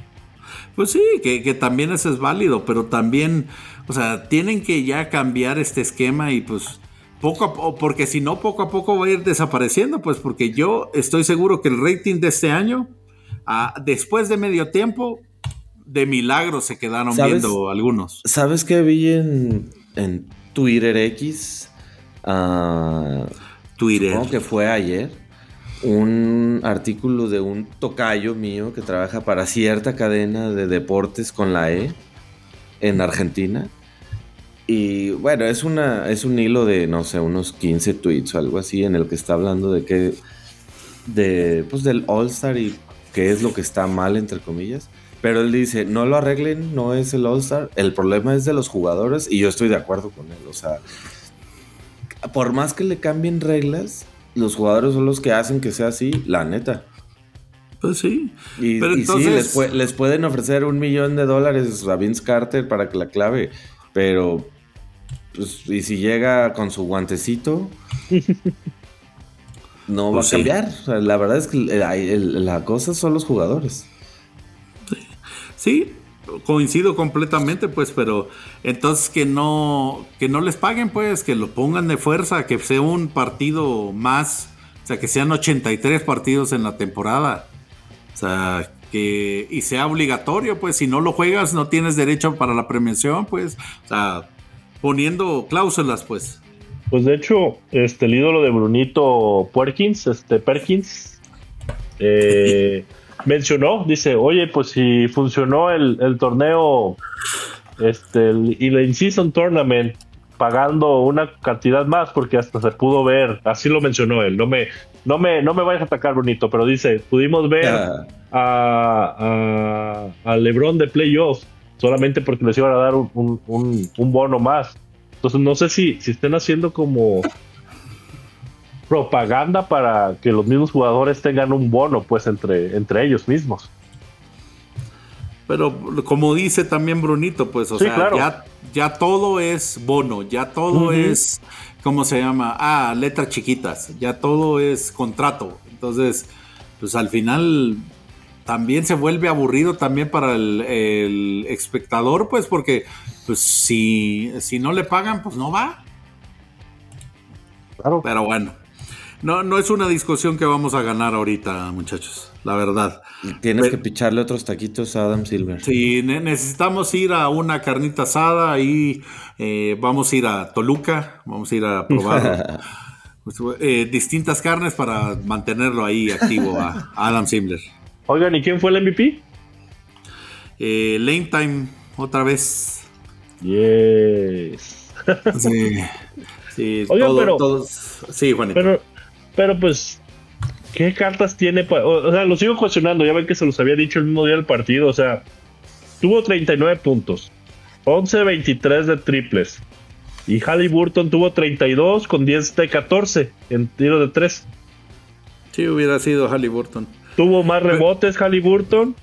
A: Pues sí, que, que también eso es válido, pero también, o sea, tienen que ya cambiar este esquema y pues poco a poco, porque si no, poco a poco va a ir desapareciendo, pues porque yo estoy seguro que el rating de este año, después de medio tiempo, de milagro se quedaron viendo algunos.
C: ¿Sabes qué vi en, en Twitter X? Ah,
A: Twitter.
C: Supongo que fue ayer. Un artículo de un tocayo mío que trabaja para cierta cadena de deportes con la E en Argentina. Y bueno, es, una, es un hilo de, no sé, unos 15 tweets o algo así en el que está hablando de que, de, pues del All-Star y qué es lo que está mal, entre comillas. Pero él dice, no lo arreglen, no es el All-Star, el problema es de los jugadores y yo estoy de acuerdo con él. O sea, por más que le cambien reglas, los jugadores son los que hacen que sea así, la neta.
A: Pues sí.
C: Y,
A: Pero
C: y
A: entonces-
C: sí, les, les pueden ofrecer un millón de dólares a Vince Carter para que la clave, pero pues, y si llega con su guantecito, no
A: Pues
C: va
A: sí.
C: a cambiar. La verdad es que el- la cosa son los jugadores.
A: Sí, coincido completamente, pues, pero entonces que no, que no les paguen, pues, que lo pongan de fuerza, que sea un partido más, o sea, que sean 83 partidos en la temporada. O sea, que y sea obligatorio, pues, si no lo juegas, no tienes derecho para la premiación, pues, o sea, poniendo cláusulas, pues.
B: Pues de hecho, este, el ídolo de Brunito Perkins, este Perkins, eh, mencionó, dice, oye, pues si funcionó el, el torneo este, el- y la In-Season Tournament pagando una cantidad más, porque hasta se pudo ver, así lo mencionó él, no me, no me, no me vayas a atacar, Brunito, pero dice, pudimos ver a, a, a LeBron de playoffs solamente porque les iban a dar un, un- un- un bono más. Entonces no sé si, si estén haciendo como propaganda para que los mismos jugadores tengan un bono pues entre, entre ellos mismos.
A: Pero como dice también Brunito, pues, o
B: Sí,
A: sea,
B: claro.
A: ya, ya todo es bono, ya todo es, ¿cómo se llama? Ah, letras chiquitas, ya todo es contrato. Entonces, pues al final también se vuelve aburrido también para el, el espectador, pues, porque pues si, si no le pagan, pues no va.
B: Claro.
A: Pero bueno, no, no es una discusión que vamos a ganar ahorita, muchachos, la verdad.
C: tienes
A: Pero-
C: que picharle otros taquitos a Adam Silver.
A: Sí, ne- necesitamos ir a una carnita asada y eh, vamos a ir a Toluca, vamos a ir a probar pues, eh, distintas carnes para mantenerlo ahí activo a, a Adam Simler.
B: Oigan, ¿y quién fue el MVP?
A: Eh, Lane Time, otra vez.
B: Yes.
A: Sí, sí,
B: Oigan, pero-
A: todos- sí, Juanito.
B: Pero, pero pues, ¿qué cartas tiene? o, o sea, lo sigo cuestionando. Ya ven que se los había dicho el mismo día del partido. O sea, tuvo 39 puntos, 11-23 de triples. Y Halliburton tuvo 32 con 10 de 14 en tiro de 3.
A: sí, hubiera sido Halliburton.
B: Tuvo más rebotes Halliburton.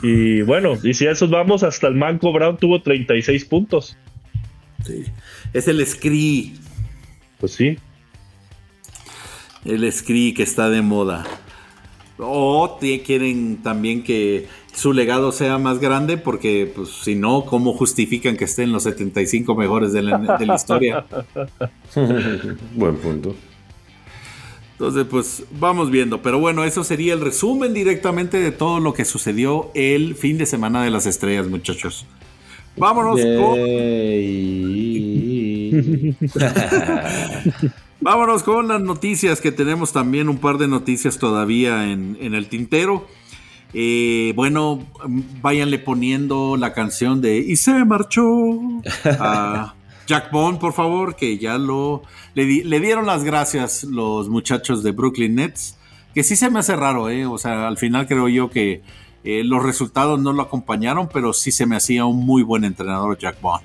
B: Y bueno, y si a esos vamos, hasta el Manco Brown tuvo 36 puntos.
A: Sí. Es el Scree,
B: Pues sí.
A: El Scree que está de moda. O te- quieren también que su legado sea más grande porque, pues, si no, ¿cómo justifican que esté en los 75 mejores de la, de la historia?
C: Buen punto.
A: Entonces, pues, vamos viendo. Pero bueno, eso sería el resumen directamente de todo lo que sucedió el fin de semana de las estrellas, muchachos. Vámonos con... Vámonos con las noticias, que tenemos también un par de noticias todavía en, en el tintero. Eh, bueno, váyanle poniendo la canción de Y se marchó a Jack Bond, por favor, que ya lo le, di- le dieron las gracias los muchachos de Brooklyn Nets, que sí se me hace raro, ¿eh? O sea, al final creo yo que eh, los resultados no lo acompañaron, pero sí se me hacía un muy buen entrenador Jack Bond.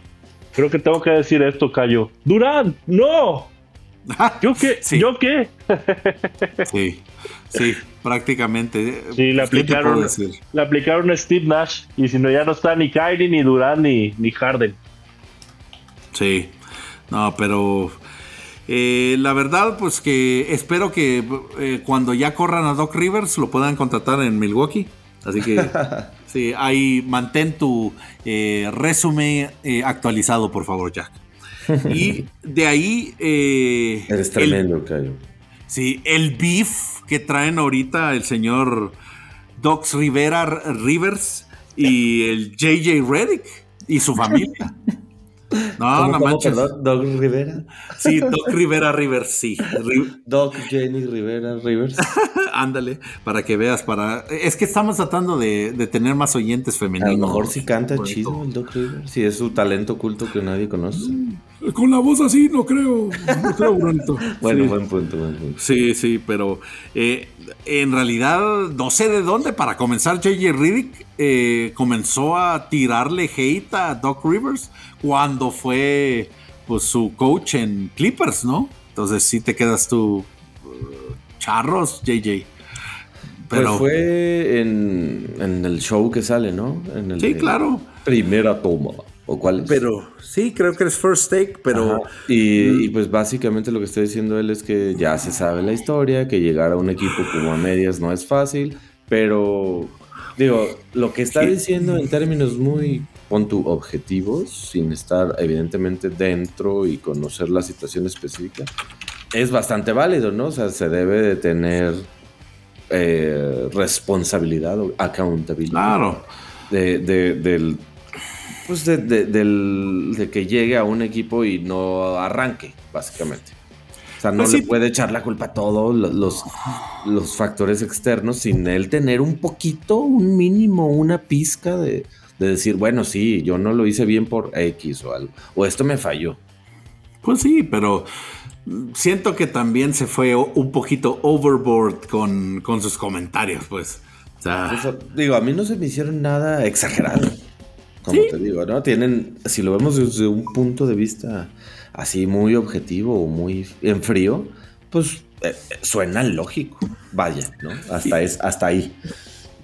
B: Creo que tengo que decir esto, Cayo. Durán, no. ¿Yo qué?
A: Sí.
B: ¿Yo qué?
A: Sí, sí, prácticamente.
B: Sí, le
A: ¿Qué te puedo
B: aplicaron, le aplicaron a Steve Nash. Y si no, ya no está ni Kyrie, ni Durán, ni, ni Harden.
A: Sí, no, pero eh, la verdad, pues que espero que eh, cuando ya corran a Doc Rivers lo puedan contratar en Milwaukee. Así que, sí, ahí mantén tu eh, resumen eh, actualizado, por favor, Jack. Y de ahí. eh,
C: Eres
A: el-
C: tremendo, Cayo.
A: Sí, el beef que traen ahorita el señor Docs Rivera Rivers y el JJ Reddick y su familia. No,
C: ¿Cómo,
A: no manches.
C: perdón? ¿Doc Rivera?
A: Sí, Doc Rivera Rivers, sí. Ri-
C: Doc Jenny Rivera Rivers.
A: Ándale, para que veas, para. Es que estamos tratando de, de tener más oyentes
C: A
A: femeninos.
C: lo mejor sí canta chido el Doc Rivers. Sí, es su talento oculto que nadie conoce.
A: Con la voz así, no creo. No creo, Brunito.
C: Bueno,
A: Sí.
C: buen punto, buen punto.
A: Sí, sí, pero eh, en realidad no sé de dónde. Para comenzar, JJ Riddick eh, comenzó a tirarle hate a Doc Rivers cuando fue pues, su coach en Clippers, ¿no? Entonces sí te quedas tú uh, charros, JJ. Pero
C: Pues fue en, en el show que sale, ¿no? En el
A: sí,
C: de
A: claro.
C: Primera toma. ¿O cuál es?
A: Pero sí, creo que es First Take, pero.
C: Y, y, pues básicamente lo que está diciendo él es que ya se sabe la historia, que llegar a un equipo como a medias no es fácil, pero digo, lo que está diciendo en términos muy, pon tu, objetivos, sin estar evidentemente dentro y conocer la situación específica, es bastante válido, ¿no? O sea, se debe de tener eh, responsabilidad o accountability
A: claro.
C: de, de- del pues de, de- del- de que llegue a un equipo y no arranque, básicamente. O sea, no
A: Pues
C: le
A: sí.
C: puede echar la culpa a todos lo- los, los factores externos sin él tener un poquito, un mínimo, una pizca de, de decir, bueno, sí, yo no lo hice bien por X o algo, o esto me falló.
A: Pues sí, pero siento que también se fue un poquito overboard con, con sus comentarios, pues. O sea,
C: Eso, digo, a mí no se me hicieron nada exagerado. Como te digo, ¿no? Tienen, si lo vemos desde un punto de vista así muy objetivo o muy en frío, pues eh, eh, suena lógico. Vaya, ¿no? Hasta, es, hasta ahí.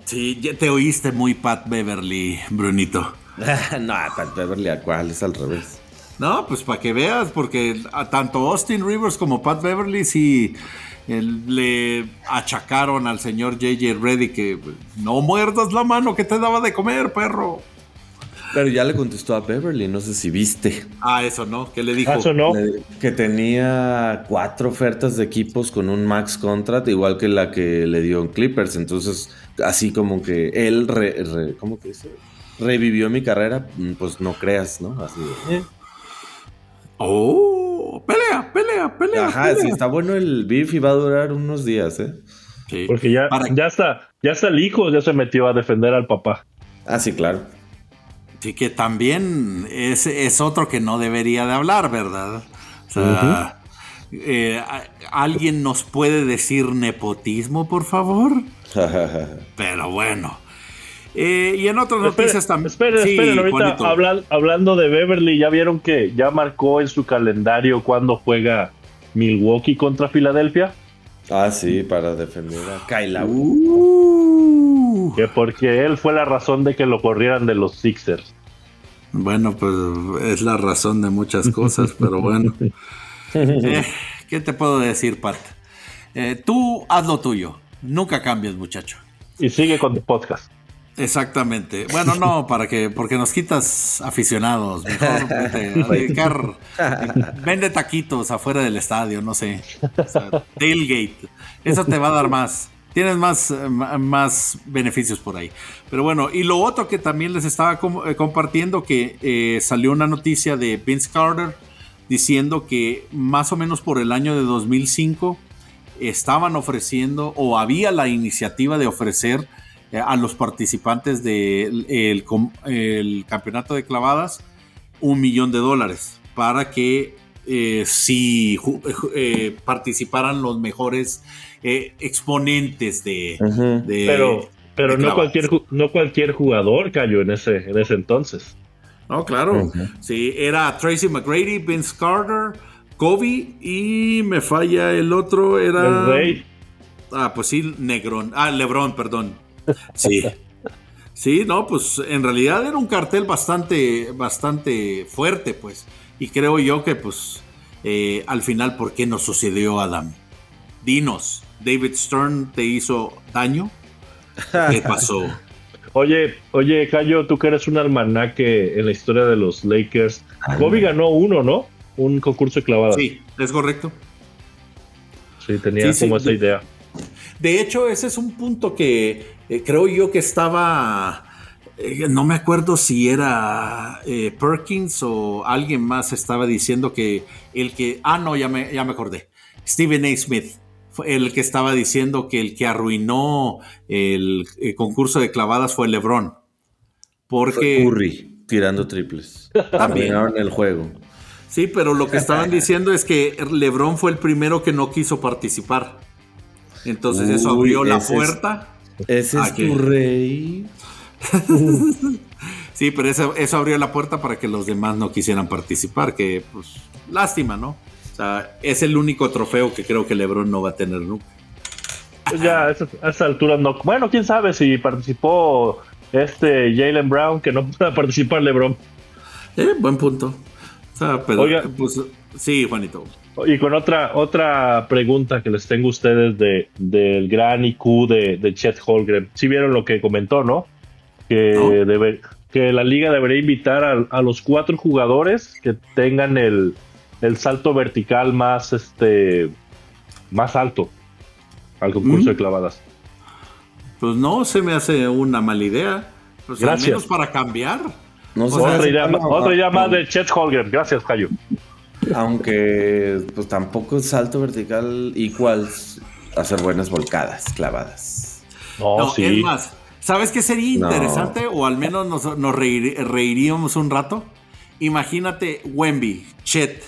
A: sí, ya te oíste muy Pat Beverly, Brunito.
C: no, Pat Beverly, ¿a cuál? Es al revés.
A: No, pues para que veas, porque a tanto Austin Rivers como Pat Beverly sí le achacaron al señor JJ Reddy que no muerdas la mano que te daba de comer, perro.
C: Pero ya le contestó a Beverly, no sé si viste.
A: Ah, eso no, ¿qué le dijo?
B: ¿Acaso no?
C: Le- Que tenía cuatro ofertas de equipos con un max contract, igual que la que le dio en Clippers. Entonces, así como que él, re- re- ¿cómo que dice? Revivió mi carrera, mm, pues no creas, ¿no? Así de, eh.
A: Oh, pelea, pelea, pelea.
C: Ajá,
A: pelea.
C: sí, está bueno el beef y va a durar unos días, ¿eh?
A: Sí.
B: Porque ya,
A: Para-
B: ya está, ya está el hijo, ya se metió a defender al papá.
C: Ah, sí, claro.
A: Sí, que también es, es otro que no debería de hablar, ¿verdad? O sea, eh, ¿alguien nos puede decir nepotismo, por favor? Pero bueno. Eh, y en otras noticias también.
B: Esperen,
A: Sí,
B: esperen, ahorita hablan- hablando de Beverly, ya vieron que ya marcó en su calendario cuando juega Milwaukee contra Filadelfia.
C: ah, sí, para defender a Kyle.
A: Uh.
B: Que porque él fue la razón de que lo corrieran de los Sixers.
A: Bueno, pues es la razón de muchas cosas, pero bueno. Eh, ¿Qué te puedo decir, Pat? Eh, tú haz lo tuyo. Nunca cambies, muchacho.
B: Y sigue con tu podcast.
A: Exactamente. Bueno, no, para que, porque nos quitas aficionados. Mejor vete a dedicar. Vende taquitos afuera del estadio, no sé. O sea, tailgate. Eso te va a dar más. Tienes más, eh, más beneficios por ahí. Pero bueno, y lo otro que también les estaba eh, compartiendo, que eh, salió una noticia de Vince Carter diciendo que más o menos por el año de 2005 estaban ofreciendo o había la iniciativa de ofrecer a los participantes del campeonato de clavadas un millón de dólares para que si participaran los mejores eh, exponentes de,
B: Pero, pero
A: de
B: no,
A: clavadas.
B: cualquier, no cualquier jugador cayó en ese, en ese entonces.
A: No, claro. Sí, era Tracy McGrady, Vince Carter, Kobe y me falla el otro, era...
B: El Rey.
A: Ah, pues sí, Negrón. Ah, Lebron, perdón. Sí. Sí, no, pues en realidad era un cartel bastante, bastante fuerte, pues. Y creo yo que, pues, eh, al final, ¿por qué nos sucedió, Adam? Dinos, ¿David Stern te hizo daño? ¿Qué pasó?
B: Oye, oye, Cayo, tú que eres un almanaque en la historia de los Lakers. Kobe ganó uno, ¿no? Un concurso de clavadas.
A: Sí, es correcto.
B: Sí, tenía
A: Sí, sí.
B: como esa idea.
A: De hecho, ese es un punto que eh, creo yo que estaba, eh, no me acuerdo si era eh, Perkins o alguien más estaba diciendo que el que, ah, no, ya me, ya me acordé, Stephen A. Smith, el que estaba diciendo que el que arruinó el, eh, concurso de clavadas fue LeBron.
C: Fue
A: Porque,
C: Curry tirando triples. También el juego.
A: sí, pero lo que estaban diciendo es que LeBron fue el primero que no quiso participar. Entonces eso abrió la
C: ese es-
A: puerta.
C: Ese es
A: que-
C: tu rey.
A: Sí, pero eso, eso abrió la puerta para que los demás no quisieran participar, que pues lástima, ¿no? Sea, es el único trofeo que creo que LeBron no va a tener nunca.
B: Pues ya a esa, a esa altura no. Bueno, quién sabe si participó este Jalen Brown, que no pueda participar LeBron.
A: Eh, buen punto. O sea, pero
B: Oiga.
A: pues sí, Juanito.
B: Y con otra otra pregunta que les tengo a ustedes de, del gran IQ de, de Chet Holgren. Si vieron lo que comentó, ¿no? Que,
A: No.
B: debe- que la liga debería invitar a, a los cuatro jugadores que tengan el, el salto vertical más este más alto al concurso
A: Mm.
B: de clavadas.
A: Pues no se me hace una mala idea. Pues al
B: Gracias.
A: menos para cambiar.
C: No sé.
A: O sea,
B: otra idea,
C: no,
B: otra idea
C: no,
B: más de Chet Holgren. Gracias, Cayo.
C: Aunque pues tampoco es salto vertical igual hacer buenas volcadas, clavadas.
B: No,
A: no,
B: sí.
A: es más, ¿sabes qué sería
C: No.
A: interesante? O al menos nos, nos reir- reiríamos un rato. Imagínate Wemby, Chet,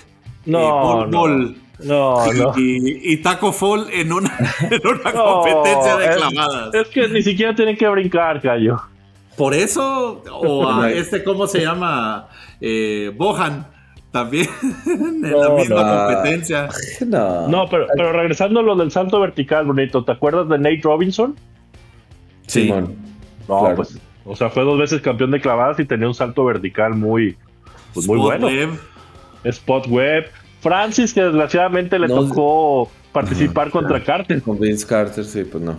B: No,
A: eh, Bol
B: no.
A: Bol,
B: No, no.
A: Y, y Taco Fall en una, en una
B: No,
A: competencia de
B: es-
A: clavadas.
B: Es que ni siquiera tienen que brincar, Cayo.
A: Por eso, o a este, ¿cómo se llama? Eh, Bohan, también en la misma
C: no.
A: competencia.
C: No.
B: No, pero, pero regresando a lo del salto vertical, bonito, ¿te acuerdas de Nate Robinson?
A: Sí.
C: Simón.
B: No,
C: Claro.
B: pues, o sea, fue dos veces campeón de clavadas y tenía un salto vertical muy, pues muy
A: Spot
B: bueno.
A: web.
B: Spot web. Francis, que desgraciadamente le
C: No,
B: tocó participar contra Carter.
C: Con Vince Carter, sí, pues no.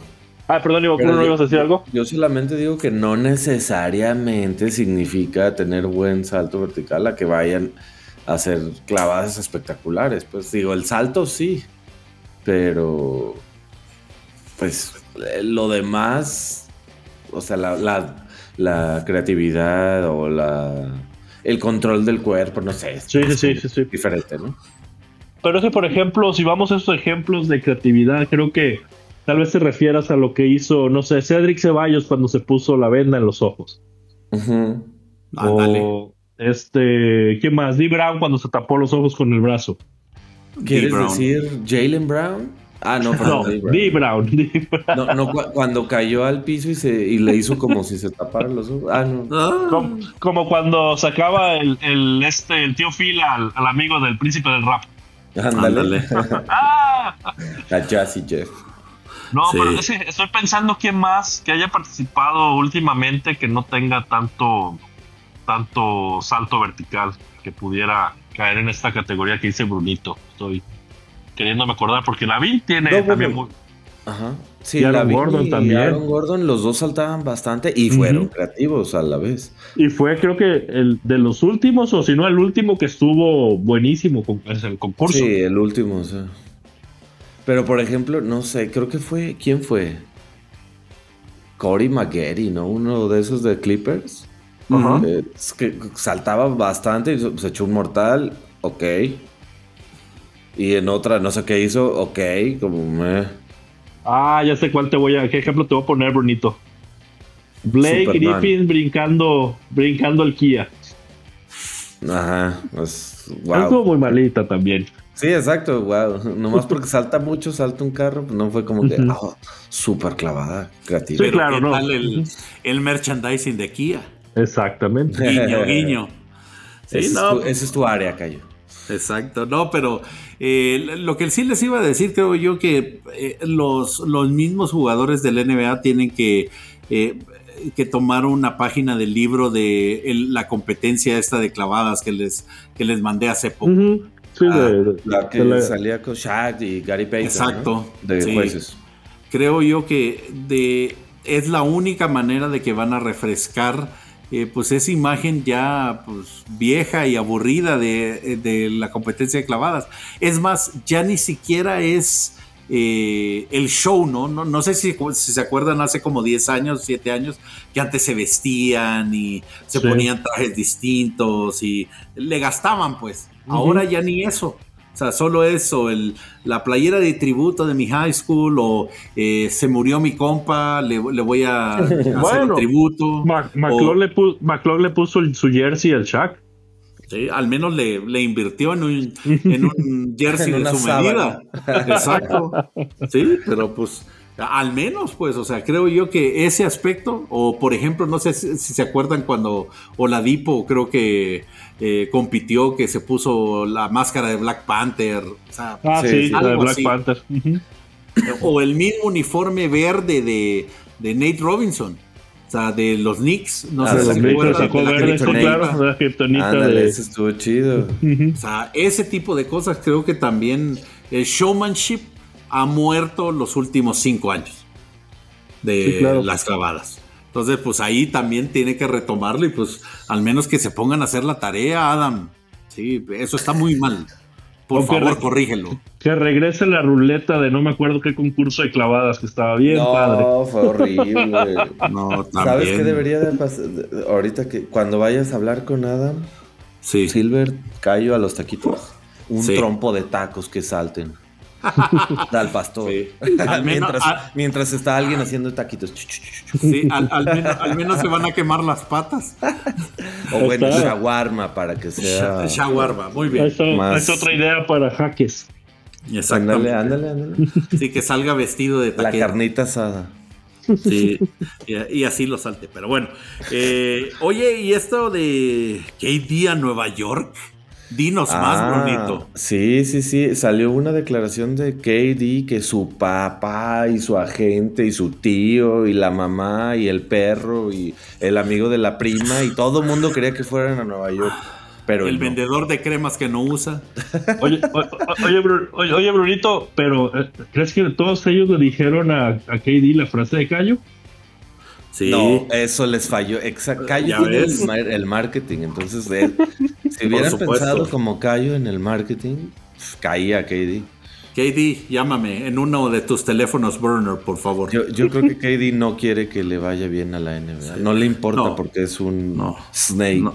B: Ah, perdón, Ivo,
C: Pero
B: ¿no ibas a decir algo?
C: Yo solamente digo que no necesariamente significa tener buen salto vertical a que vayan a hacer clavadas espectaculares. Pues digo, el salto sí, pero pues eh, lo demás, o sea, la, la- la creatividad o la el control del cuerpo, no sé, es
B: Sí, sí, sí, sí, sí.
C: diferente, ¿no?
B: Pero es que, por ejemplo, si vamos a estos ejemplos de creatividad, creo que tal vez te refieras a lo que hizo, no sé, Cedric Ceballos cuando se puso la venda en los ojos.
C: Ujú.
A: Ándale.
B: O este, ¿qué más? Dee Brown cuando se tapó los ojos con el brazo.
C: ¿Quieres decir Jalen Brown? Ah, no,
B: No,
C: perdón. Dee Brown.
B: Dee Brown.
C: No, no, cu- cuando cayó al piso y, se, y le hizo como si se taparan los ojos. Ah, no.
A: Ah,
B: Como, como cuando sacaba el, el, este, el tío Phil al, al amigo del príncipe del rap.
C: Ándale.
A: ándale.
B: ¡Ah!
C: A Jazzy Jeff.
B: No,
A: Sí.
B: pero es que estoy pensando quién más que haya participado últimamente que no tenga tanto, tanto salto vertical que pudiera caer en esta categoría que dice Brunito. Estoy queriéndome acordar porque Lavin tiene
C: No,
B: también muy,
C: Ajá. Sí,
B: Y Aaron Gordon
C: y
B: también.
C: Aaron Gordon, los dos saltaban bastante y fueron creativos a la vez.
B: Y fue creo que el de los últimos, o si no el último que estuvo buenísimo con es el concurso.
C: Sí, el último, o sea. Pero por ejemplo, no sé, creo que fue. ¿Quién fue? Corey McGarry, ¿no? Uno de esos de Clippers.
B: Ajá.
C: Eh, es que saltaba bastante y se se echó un mortal, ok. Y en otra, no sé qué hizo, ok, como me.
B: Ah, ya sé cuál te voy a, qué ejemplo te voy a poner, Brunito. Blake
C: Superman.
B: Griffin brincando, brincando el Kia.
C: Ajá, pues,
B: Estuvo
C: wow.
B: muy malita también.
C: Sí, exacto, wow. Nomás porque salta mucho, salta un carro, pues no fue como que, ah, súper clavada, creativa.
B: Sí,
A: pero
B: claro,
A: ¿qué
B: no.
A: tal el, el merchandising de Kia?
B: Exactamente.
A: Guiño, guiño. Sí, no.
C: es tu, ese es tu área, Cayo.
A: Exacto, no, pero eh, lo que sí les iba a decir, creo yo, que eh, los, los mismos jugadores del NBA tienen que, eh, que tomar una página del libro de el- la competencia esta de clavadas que les, que les mandé hace poco.
B: Sí,
C: Ah,
B: de- de-
C: La que
B: la-
C: salía con Shaq y Gary Payton.
A: Exacto,
C: ¿no? De
A: sí.
C: jueces.
A: Creo yo que de, es la única manera de que van a refrescar eh, pues esa imagen ya pues, vieja y aburrida de, de la competencia de clavadas. Es más, ya ni siquiera es eh, el show, ¿no? No, no sé si, si se acuerdan hace como 10 años, 7 años, que antes se vestían y se
B: Sí.
A: ponían trajes distintos y le gastaban, pues. Ahora ya ni eso. O sea, solo eso, el, la playera de tributo de mi high school o eh, se murió mi compa, le, le voy a, hacer el tributo.
B: McClure, le pu- McClure le puso el- su jersey al Shaq.
A: Sí, al menos le, le invirtió en un, en un jersey
C: En
A: de su
C: sábana.
A: medida. Exacto. Sí, pero pues al menos, pues, o sea, creo yo que ese aspecto, o por ejemplo, no sé si, si se acuerdan cuando Oladipo creo que eh, compitió, que se puso la máscara de Black Panther, o sea,
B: Ah,
C: Sí,
B: sí,
C: sí.
B: la de
A: Algo
B: Black
A: así.
B: Panther. Ujú.
A: o el mismo uniforme verde de, de Nate Robinson, o sea, de los Knicks, no
C: Ah,
A: sé si
C: Knicks,
B: sacó verde, claro, la kriptonita
C: Ándale,
B: de...
C: ese estuvo chido.
B: Ujú.
A: O sea, ese tipo de cosas creo que también el showmanship ha muerto los últimos cinco años de
B: Sí, claro.
A: las clavadas. Entonces, pues ahí también tiene que retomarlo y pues al menos que se pongan a hacer la tarea, Adam. Sí, eso está muy mal. Por
B: Aunque
A: favor,
B: re-
A: corrígelo.
B: Que regrese la ruleta de no me acuerdo qué concurso de clavadas que estaba bien
C: no,
B: padre.
C: fue horrible.
A: No,
C: ¿Sabes
A: también.
C: qué debería de pasar? Ahorita que cuando vayas a hablar con Adam
A: Sí.
C: Silver, callo a los taquitos. Un
A: Sí.
C: trompo de tacos que salten. Al pastor.
A: Sí. Al menos-
C: mientras, está alguien haciendo taquitos.
A: Sí, al, al menos, al menos se van a quemar las patas.
C: O bueno, shawarma para que sea.
A: Sha- Shawarma, muy bien.
C: Más-
B: está otra idea para jaques.
C: Ándale, ándale, ándale.
A: Sí, que salga vestido de
C: La
A: taquero.
C: carnita asada.
A: Sí, y, y así lo salte. Pero bueno, eh, oye, ¿y esto de KD a Nueva York? Dinos más,
C: Ah,
A: Brunito.
C: Sí, sí, sí. Salió una declaración de KD que su papá y su agente y su tío y la mamá y el perro y el amigo de la prima y todo el mundo quería que fueran a Nueva York. Pero
A: El
C: no.
A: vendedor de cremas que no usa.
B: Oye, o- oye, oye, Brunito, pero eh, ¿crees que todos ellos le dijeron a, a KD la frase de Cayo?
A: Sí.
C: No, eso les falló. Exacto. Cayo el, mar- el marketing. Entonces, si hubieran pensado como Cayo en el marketing, pf, caía KD.
A: KD, llámame en uno de tus teléfonos burner, por favor.
C: Yo, yo creo que KD no quiere que le vaya bien a la NBA. No le importa
A: No.
C: porque es un
A: No.
C: snake.
A: No.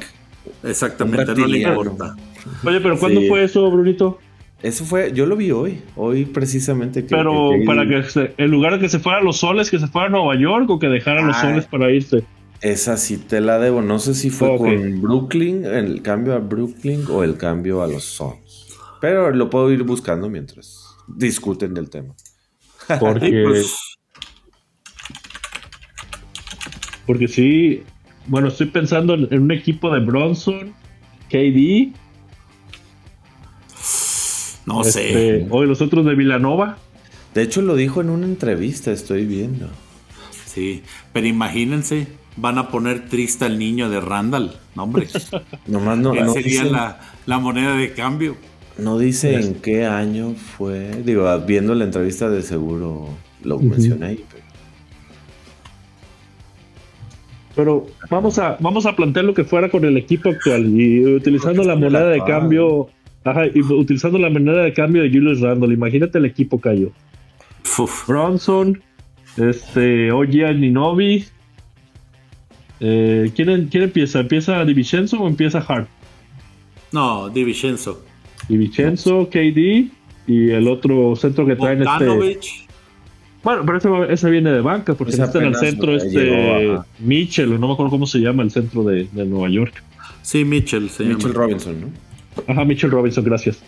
A: Exactamente,
C: Un
A: no le importa.
B: Oye, pero ¿cuándo
C: Sí.
B: fue eso, Brunito?
C: Eso fue, yo lo vi hoy. Hoy precisamente que.
B: Pero
C: que
B: para que se- en lugar de que se fuera a los soles, que se fuera a Nueva York o que dejara los
C: Ah.
B: soles para irse.
C: Esa sí te la debo. No sé si fue con Brooklyn, el cambio a Brooklyn o el cambio a los Suns. Pero lo puedo ir buscando mientras discuten del tema.
B: Porque,
A: pues,
B: porque sí, bueno, estoy pensando en, en un equipo de Bronson, KD,
A: no sé.
B: este, hoy los otros de Villanova.
C: De hecho, lo dijo en una entrevista, estoy viendo.
A: Sí, pero imagínense, van a poner triste al niño de Randall. No, hombre.
C: Nomás no, no
A: sería la moneda de cambio.
C: no dice en qué año fue. Digo, viendo la entrevista de seguro lo mencioné ahí. pero-
B: Pero vamos a, vamos a plantear lo que fuera con el equipo actual y utilizando la moneda de cambio, ajá, y utilizando la moneda de cambio de Julius Randle. Imagínate el equipo cayó.
A: Uf,
B: Bronson, este, Oji Aninobi. Eh, ¿quién, ¿Quién empieza? ¿Empieza Divincenzo o empieza Hart?
A: no, Divincenzo.
B: Divincenzo, KD y el otro centro que traen este. Bueno, pero ese, ese viene de banca porque está en el centro este
C: llegó.
B: Mitchell, no me acuerdo cómo se llama el centro de, de Nueva York.
A: Sí, Mitchell se
C: Mitchell
A: llama.
C: Robinson, ¿no?
B: Ajá, Mitchell Robinson, gracias.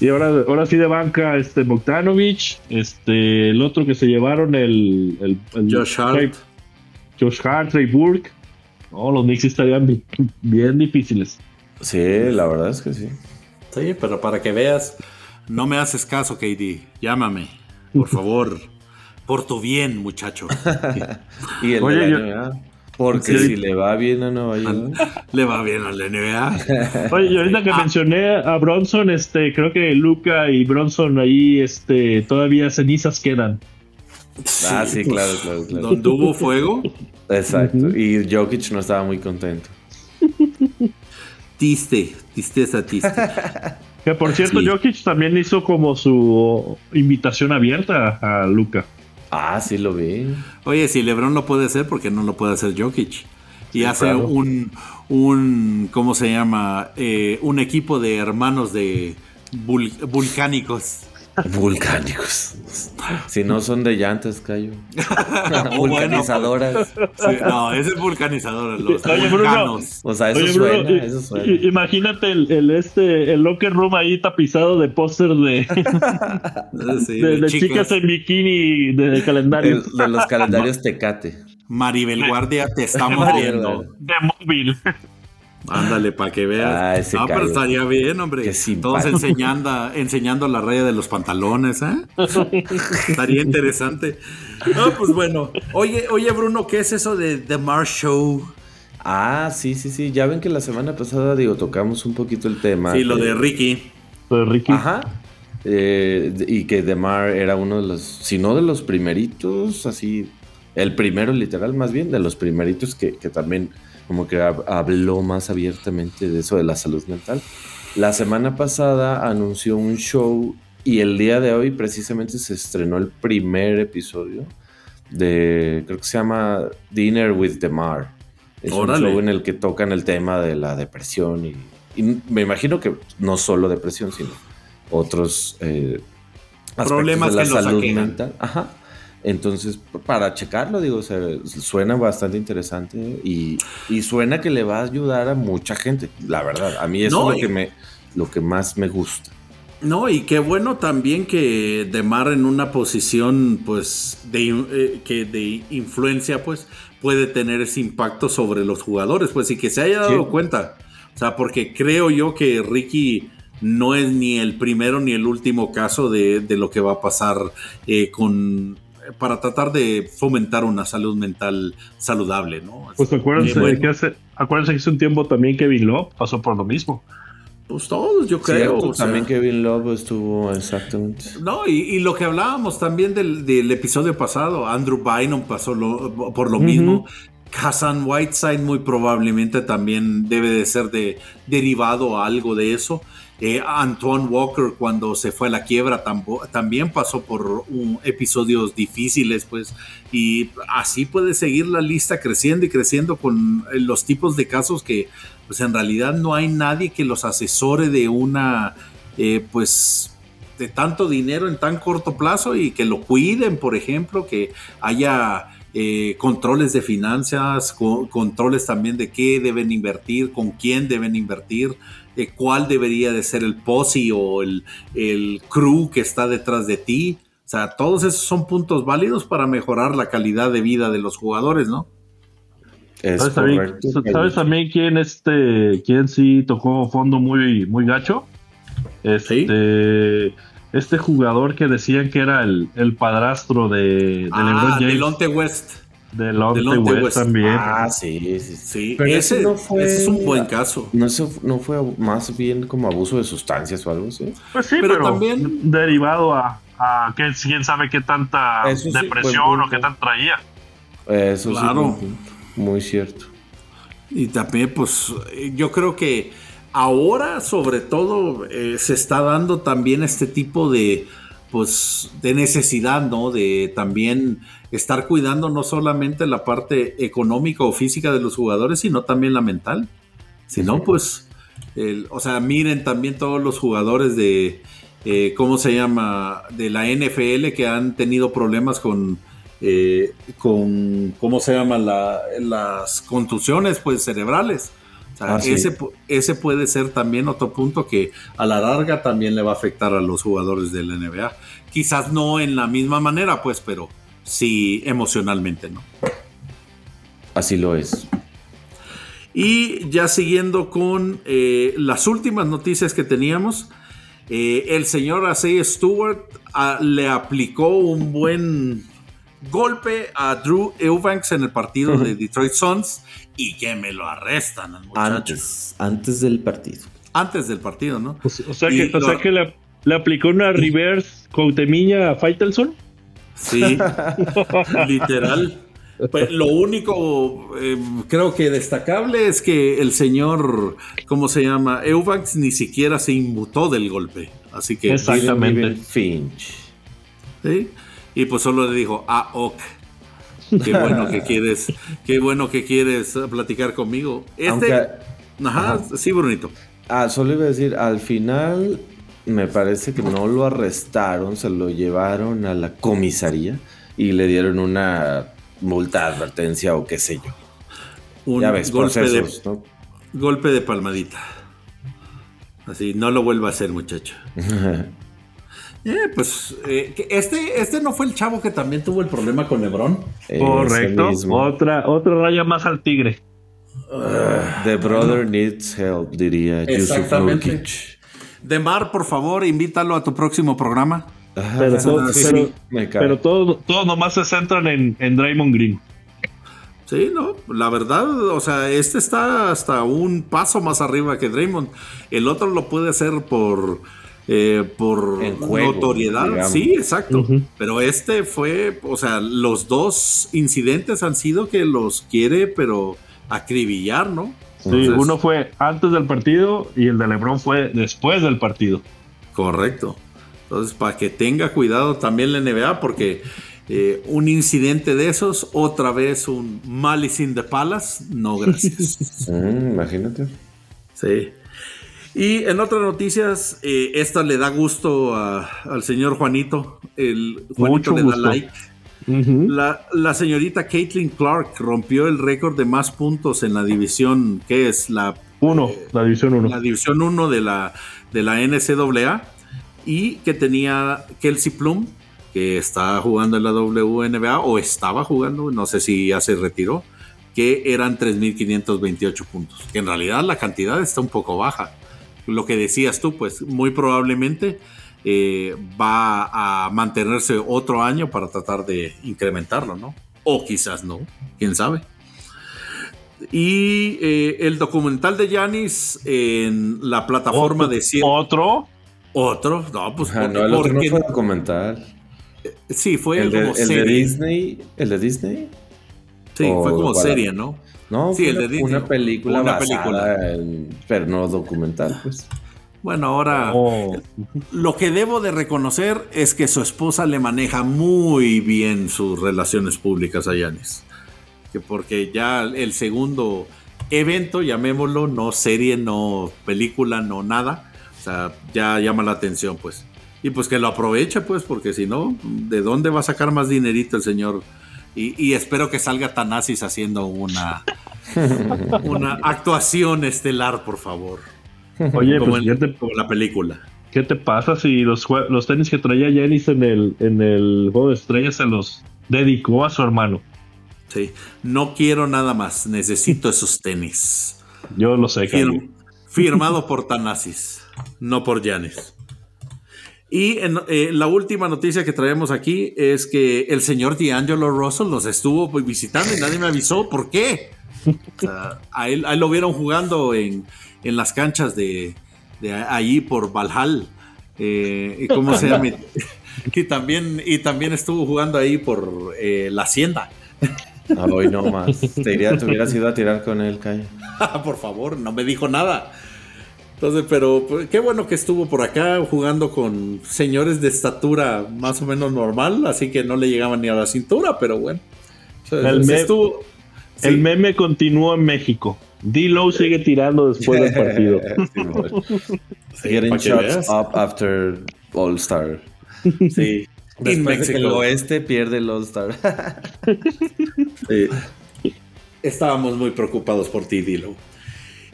B: Y ahora, ahora sí de banca, este Bogdanovich, este, el otro que se llevaron, el, el, el-
A: Josh Hart.
B: Josh Hart, Ray Burke. No, los Knicks estarían bi- bien difíciles.
C: Sí, la verdad es que sí.
A: Sí, pero para que veas, no me haces caso, KD. Llámame, por favor. Por tu bien, muchacho.
C: y el
B: Oye,
C: de la
B: yo-
C: NBA. Porque
B: Sí.
C: si le va bien a Nueva York.
A: Le va bien a la NBA.
B: Oye, y ahorita que mencioné a Bronson, este, creo que Luca y Bronson ahí, este, todavía cenizas quedan.
C: Ah, sí,
A: pues,
C: claro, claro, claro.
A: Donde hubo fuego,
C: Exacto. Y Jokic no estaba muy contento.
A: tiste, tristeza, tiste.
B: Que por cierto,
A: Sí.
B: Jokic también hizo como su invitación abierta a Luca.
C: Ah, sí lo vi.
A: Oye, si LeBron lo puede hacer, ¿por qué no lo puede hacer Jokic? Y hace
C: claro.
A: un, un, ¿cómo se llama? Eh, un equipo de hermanos de vul- vulcánicos.
C: Volcánicos. Si no son de llantas, Cayo.
A: Bueno,
C: Vulcanizadoras.
A: Sí, no, ese es vulcanizador, los
B: Oye, Bruno.
A: vulcanos.
C: O sea, eso
B: Oye, Bruno,
C: suena,
B: i-
C: eso suena.
B: i- imagínate el, el, este, el locker room ahí tapizado de póster de,
A: Sí,
B: de,
A: de
B: de
A: chicas.
B: chicas en bikini de calendario.
C: El- de los calendarios Tecate.
A: Maribel Guardia, te estamos
C: Maribel
A: viendo.
B: De móvil.
A: Ándale, para que veas.
C: Ah, ese
A: pero estaría bien, hombre. Todos enseñando, enseñando la raya de los pantalones, ¿eh? estaría interesante. No, pues bueno. Oye, oye, Bruno, ¿qué es eso de The Mars Show?
C: Ah, sí, sí, sí. Ya ven que la semana pasada, digo, tocamos un poquito el tema.
A: Sí, lo de Ricky.
B: De Ricky.
C: Ajá. Eh, y que Demar era uno de los, si no de los primeritos, así, el primero literal más bien, de los primeritos que, que también como que hab- habló más abiertamente de eso de la salud mental. La semana pasada anunció un show y el día de hoy precisamente se estrenó el primer episodio de, creo que se llama Dinner with Demar. Es
A: Órale.
C: un show en el que tocan el tema de la depresión y, y me imagino que no solo depresión, sino otros eh,
A: Problemas
C: de la
A: que
C: salud mental. Ajá. Entonces, para checarlo, digo, o sea, suena bastante interesante y, y suena que le va a ayudar a mucha gente, la verdad. A mí eso
A: No,
C: es lo que, me, lo que más me gusta.
A: No, y qué bueno también que Demar en una posición, pues, de, eh, que de influencia, pues, puede tener ese impacto sobre los jugadores, pues, y que se haya dado
C: Sí.
A: cuenta. O sea, porque creo yo que Ricky no es ni el primero ni el último caso de, de lo que va a pasar eh, con para tratar de fomentar una salud mental saludable, ¿no?
B: Pues acuérdense,
A: Eh, bueno,
B: que hace, acuérdense que hace un tiempo también Kevin Love pasó por lo mismo.
A: pues todos, yo creo.
C: Cierto,
A: o sea.
C: también Kevin Love estuvo exactamente.
A: No, y, y lo que hablábamos también del, del episodio pasado, Andrew Bynum pasó lo- por lo mismo. Hassan Whiteside muy probablemente también debe de ser de, derivado a algo de eso. Antoine Walker cuando se fue a la quiebra también pasó por episodios difíciles, pues, y así puede seguir la lista creciendo y creciendo con eh, los tipos de casos que, pues, en realidad no hay nadie que los asesore de una, eh, pues, de tanto dinero en tan corto plazo y que lo cuiden, por ejemplo, que haya eh, controles de finanzas, co- controles también de qué deben invertir, con quién deben invertir, eh, cuál debería de ser el posse o el, el crew que está detrás de ti. O sea, todos esos son puntos válidos para mejorar la calidad de vida de los jugadores, ¿no?
C: Es
B: ¿Sabes también,
C: correcto.
B: ¿sabes también quién este quién sí tocó fondo muy, muy gacho? Este, este jugador que decían que era el, el padrastro de, de LeBron
A: Ah,
B: James.
A: Delonte West.
B: West
A: West.
B: también.
C: Ah, sí, sí, sí. Pero
A: ese,
C: ese no fue-
A: ese es un buen caso.
C: ¿No, eso no fue más bien como abuso de sustancias o algo así?
B: Pues sí,
A: Pero
B: pero,
A: también-
B: derivado a, a que quién sabe qué tanta
C: Eso
B: depresión o qué tan traía.
C: Eso
A: Claro.
C: sí. Muy cierto.
A: Y también, pues, yo creo que ahora, sobre todo, eh, se está dando también este tipo de, pues, de necesidad, ¿no? De también estar cuidando no solamente la parte económica o física de los jugadores, sino también la mental. Si no, pues, el- o sea, miren también todos los jugadores de, eh, ¿cómo se llama? De la NFL que han tenido problemas con, eh, con ¿cómo se llama? La- las contusiones, pues, cerebrales. Sea,
C: Ah,
A: ese, pu- ese puede ser también otro punto que a la larga también le va a afectar a los jugadores del NBA. Quizás no en la misma manera, pues, pero sí emocionalmente, ¿no?
C: Así lo es.
A: Y ya siguiendo con eh, las últimas noticias que teníamos, eh, el señor Asay Stewart ah, le aplicó un buen golpe a Drew Eubanks en el partido de Detroit Suns y que me lo arrestan al muchacho.
C: Antes, antes del partido.
A: Antes del partido, ¿no?
B: O sea, o sea
A: Y
B: que, o
A: lo-
B: sea que le, le aplicó una reverse Coutemilla a Faitelson.
A: Sí, literal. Pues, lo único, eh, creo que destacable es que el señor, ¿cómo se llama? Eubanks ni siquiera se inmutó del golpe. Así que.
B: Exactamente.
C: Finch.
A: ¿sí? Y pues solo le dijo, ah, ok. Qué bueno que quieres, qué bueno que quieres platicar conmigo. Este,
C: Aunque,
A: ajá,
C: ajá.
A: sí, Brunito.
C: ah, solo iba a decir, al final me parece que no lo arrestaron, se lo llevaron a la comisaría y le dieron una multa, advertencia o qué sé yo.
A: Un
C: ya ves,
A: golpe, de, golpe de palmadita. Así, no lo vuelva a hacer, muchacho. Eh, pues eh, este, este no fue el chavo que también tuvo el problema con Lebron.
B: Correcto. Otra, otra raya más al tigre.
C: The brother needs help, diría Yusuf
A: Exactamente. Demar, por favor, invítalo a tu próximo programa.
C: Ajá,
B: Pero,
C: sí,
B: todo-
C: sí,
B: pero-
C: me
B: pero todos todos nomás se centran en, en Draymond Green.
A: Sí, no, la verdad, o sea, este está hasta un paso más arriba que Draymond. El otro lo puede hacer por, eh, por
C: juego,
A: notoriedad.
C: digamos.
A: Sí, exacto. Pero este fue, o sea, los dos incidentes han sido que los quiere, pero acribillar, ¿no?
B: Sí,
A: Entonces,
B: uno fue antes del partido y el de LeBron fue después del partido.
A: Correcto. Entonces, para que tenga cuidado también la NBA, porque eh, un incidente de esos, otra vez un Malice in the Palace, no gracias.
C: Mm, imagínate.
A: sí. Y en otras noticias, eh, esta le da gusto a- al señor Juanito. El Juanito
B: Mucho
A: le da
B: gusto.
A: like. La, la señorita Caitlin Clark rompió el récord de más puntos en la división, que es la
B: Uno, la división uno.
A: la división 1 de la, de la NCAA y que tenía Kelsey Plum, que está jugando en la WNBA o estaba jugando, no sé si ya se retiró, que eran 3.528 puntos. Que en realidad la cantidad está un poco baja. Lo que decías tú, pues muy probablemente eh, va a mantenerse otro año para tratar de incrementarlo, ¿no? O quizás no, quién sabe. Y eh, el documental de Yanis en la plataforma
B: Otro-
A: de cien-
B: Otro.
A: Otro, no, pues
C: Ajá,
A: porque-
C: no, el otro no fue documental.
A: sí, fue
C: El de,
A: como
C: el de
A: serie.
C: Disney. ¿El de Disney?
A: Sí,
C: o
A: fue como serie, ¿no?
C: No,
A: Sí,
C: fue
A: el de
C: una,
A: Disney.
C: una película
A: Una
C: basada
A: película.
C: en- pero no documental, pues.
A: Bueno, ahora
B: Oh.
A: lo que debo de reconocer es que su esposa le maneja muy bien sus relaciones públicas a Yanis. Que porque ya el segundo evento, llamémoslo, no serie, no película, no nada, o sea, ya llama la atención, pues. Y pues que lo aproveche, pues, porque si no, ¿de dónde va a sacar más dinerito el señor? Y, y espero que salga Tanasis haciendo una, una actuación estelar, por favor.
B: Oye,
A: como,
B: pues,
A: en,
B: ¿qué te,
A: como la película.
B: qué te pasa si los, los tenis que traía Janis en el, en el juego de estrellas se los dedicó a su hermano?
A: Sí, no quiero nada más, necesito esos tenis.
B: Yo lo sé,
A: Fir- firmado por Tanasis, no por Yanis. Y en, eh, la última noticia que traemos aquí es que el señor D'Angelo Russell nos estuvo pues, visitando y nadie me avisó. ¿Por qué? O sea, a, él, a él lo vieron jugando en, en las canchas de, de ahí por Valhall. Eh, ¿y ¿Cómo se llama? y, también, y también estuvo jugando ahí por eh, la Hacienda.
C: Ah, Hoy no más. Te, iría, te hubieras ido a tirar con él, Cayo.
A: por favor, no me dijo nada. Entonces, pero pues, qué bueno que estuvo por acá jugando con señores de estatura más o menos normal, así que no le llegaban ni a la cintura, pero bueno.
B: El
A: sí
B: me-
A: estuvo- sí,
B: El meme continuó en México. D-Low sigue tirando después del partido.
C: Sí, bueno.
A: sí,
C: Getting shots up after All Star.
A: Sí.
C: Después de que el
A: Mexico.
C: oeste pierde el All Star.
A: Sí. Estábamos muy preocupados por ti, Dilo.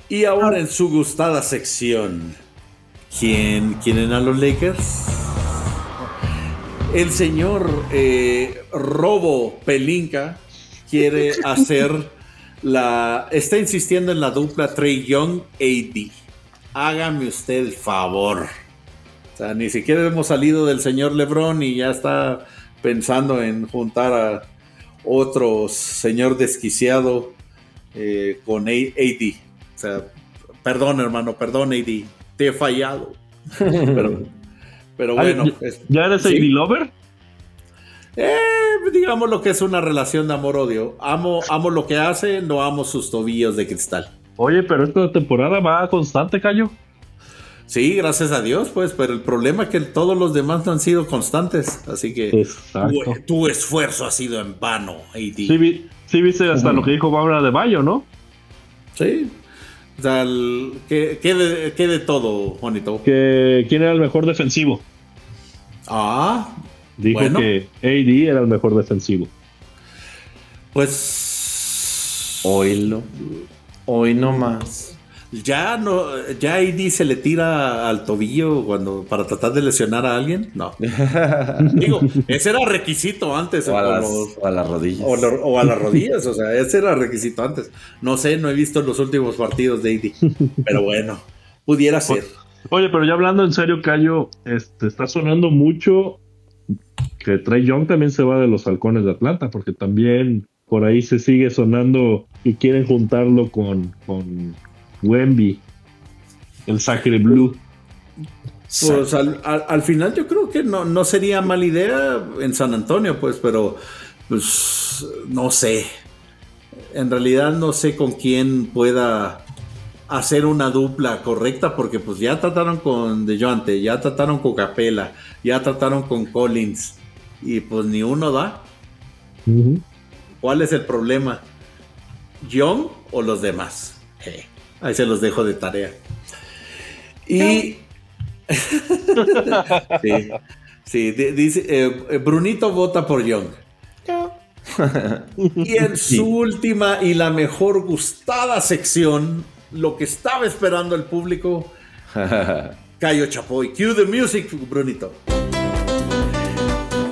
A: Y ahora en su gustada sección, ¿quién quieren a los Lakers? El señor eh, Robo Pelinka quiere hacer la, está insistiendo en la dupla Trey Young AD. Hágame usted el favor. O sea, ni siquiera hemos salido del señor LeBron y ya está pensando en juntar a otro señor desquiciado eh, con AD. O sea, perdón, hermano, perdón, AD. Te he fallado. Pero, bueno.
B: ¿Ya eres AD lover?
A: Eh, digamos lo que es una relación de amor-odio. Amo, amo lo que hace, no amo sus tobillos de cristal.
B: Oye, pero esta temporada va constante, Cayo.
A: Sí, gracias a Dios, pues, pero el problema es que todos los demás no han sido constantes, así que tu, esfuerzo ha sido en vano, AD.
B: Sí, sí viste hasta lo que dijo Bárbara de Bayo, ¿no?
A: Sí. O sea, ¿qué, de, todo, Juanito?
B: Que, ¿Quién era el mejor defensivo?
A: Ah,
B: Dijo que AD era el mejor defensivo.
C: Pues. Oílo. Hoy no más.
A: Ya no, ya AD se le tira al tobillo cuando para tratar de lesionar a alguien. No. Digo, ese era requisito antes.
C: O a, las, rodillas.
A: O, a las rodillas, o sea, ese era requisito antes. No sé, no he visto los últimos partidos de AD. Pero bueno, pudiera ser.
B: Oye, pero ya hablando en serio, Cayo, este, está sonando mucho que Trey Young también se va de los halcones de Atlanta, porque también por ahí se sigue sonando y quieren juntarlo con, con Wemby, el Sacre Blue.
A: Pues al, final yo creo que no, no sería mala idea en San Antonio, pues, pero pues no sé. En realidad no sé con quién pueda hacer una dupla correcta, porque pues ya trataron con DeJounte, ya trataron con Capela, ya trataron con Collins, y pues ni uno da. ¿Cuál es el problema? ¿Young o los demás? Ahí se los dejo de tarea. Y. sí, dice, eh, Brunito vota por Young. y en su última y la mejor gustada sección, lo que estaba esperando el público, Cayo Chapoy. Cue the music, Brunito.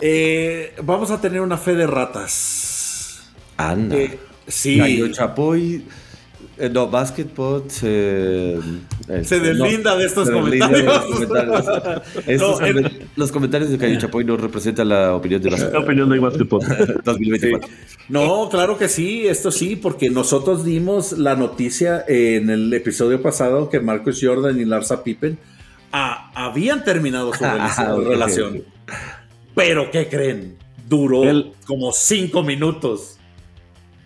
A: Eh, vamos a tener una fe de ratas.
C: Anda. Eh,
A: sí.
C: Cayo Chapoy eh, no, Basketball
A: se, este, se deslinda de estos comentarios.
C: los, comentarios de Cayo Chapoy no representan la opinión de
B: la opinión de Basketball
C: 2024.
A: No, claro que sí, esto sí, porque nosotros dimos la noticia en el episodio pasado que Marcus Jordan y Larsa Pippen ah, habían terminado su ah, relación. Pero, ¿qué creen? Duró como cinco minutos.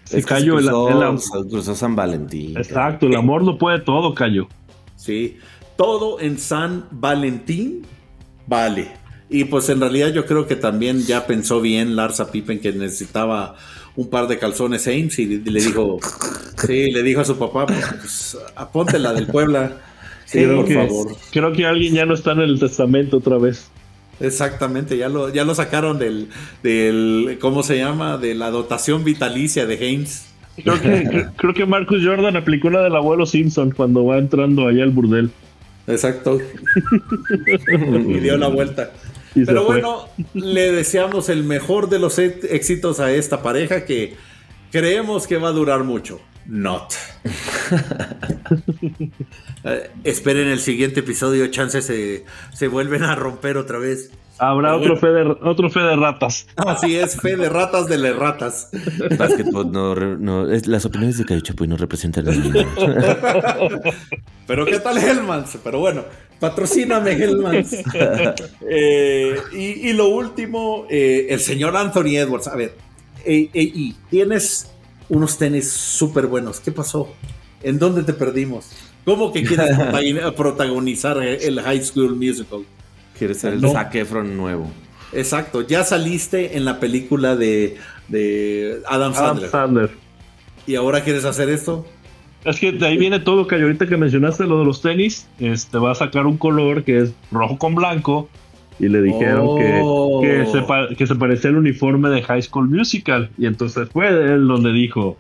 B: Se cayó el,
C: cruzó, San Valentín.
B: Exacto, el amor lo puede todo, cayó.
A: Sí, todo en San Valentín vale. Y pues en realidad yo creo que también ya pensó bien Larsa Pippen que necesitaba un par de calzones Ames y le dijo, sí, le dijo a su papá, pues, pues la del Puebla.
B: Sí, por favor. Creo que alguien ya no está en el testamento otra vez.
A: Exactamente, ya lo, ya lo sacaron del, del, ¿cómo se llama? De la dotación vitalicia de Haynes.
B: Creo que, creo que Marcus Jordan aplicó la del abuelo Simpson cuando va entrando allá al burdel.
A: Exacto. y dio la vuelta. Pero bueno, le deseamos el mejor de los éxitos a esta pareja que creemos que va a durar mucho. Not. Eh, esperen el siguiente episodio, chances se, se vuelven a romper otra vez.
B: Habrá otro, fe de, otro fe de ratas.
A: Así es, fe de ratas de las ratas.
C: no, las opiniones de Cayo Chapuy no representan las.
A: Pero ¿qué tal Hellmans? Pero bueno, patrocíname Hellmans. Eh, y, lo último, eh, el señor Anthony Edwards. A ver, tienes unos tenis súper buenos. ¿Qué pasó? ¿En dónde te perdimos? ¿Cómo que quieres protagonizar el High School Musical?
C: Quieres ser el no. Zac Efron nuevo.
A: Exacto, ya saliste en la película de, Adam, Sandler. ¿Y ahora quieres hacer esto?
B: Es que de ahí viene todo, que ahorita que mencionaste lo de los tenis, este va a sacar un color que es rojo con blanco y le dijeron que, que, se, que se parecía al uniforme de High School Musical. Y entonces fue él donde dijo,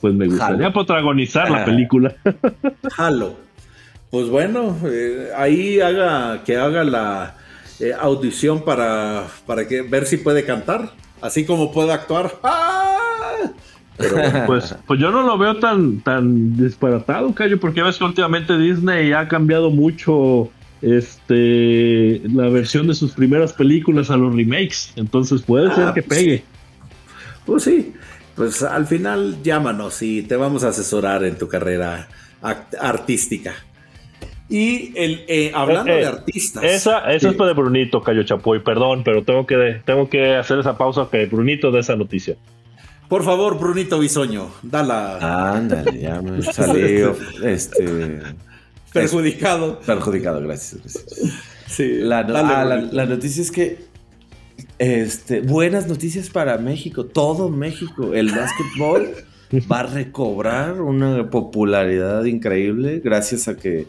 B: pues me gustaría protagonizar la película.
A: Halo. Pues bueno, eh, ahí haga que haga la eh, audición para, para que, ver si puede cantar, así como puede actuar. ¡Ah!
B: pues, pues yo no lo veo tan, tan disparatado, Cayo, porque ves que últimamente Disney ha cambiado mucho este la versión de sus primeras películas a los remakes. Entonces puede ser ah, que pues pegue.
A: Pues sí, pues al final llámanos y te vamos a asesorar en tu carrera artística. Y el, eh, hablando de eh, artistas.
B: Esa, esa es para Brunito, Cayo Chapoy, perdón, pero tengo que, tengo que hacer esa pausa que Brunito de esa noticia.
A: Por favor, Brunito Bisoño, dala.
C: Ándale, ya me salió este,
A: perjudicado.
C: Perjudicado, gracias. Sí, la, ah, la, noticia es que este, buenas noticias para México, todo México. El básquetbol va a recobrar una popularidad increíble gracias a que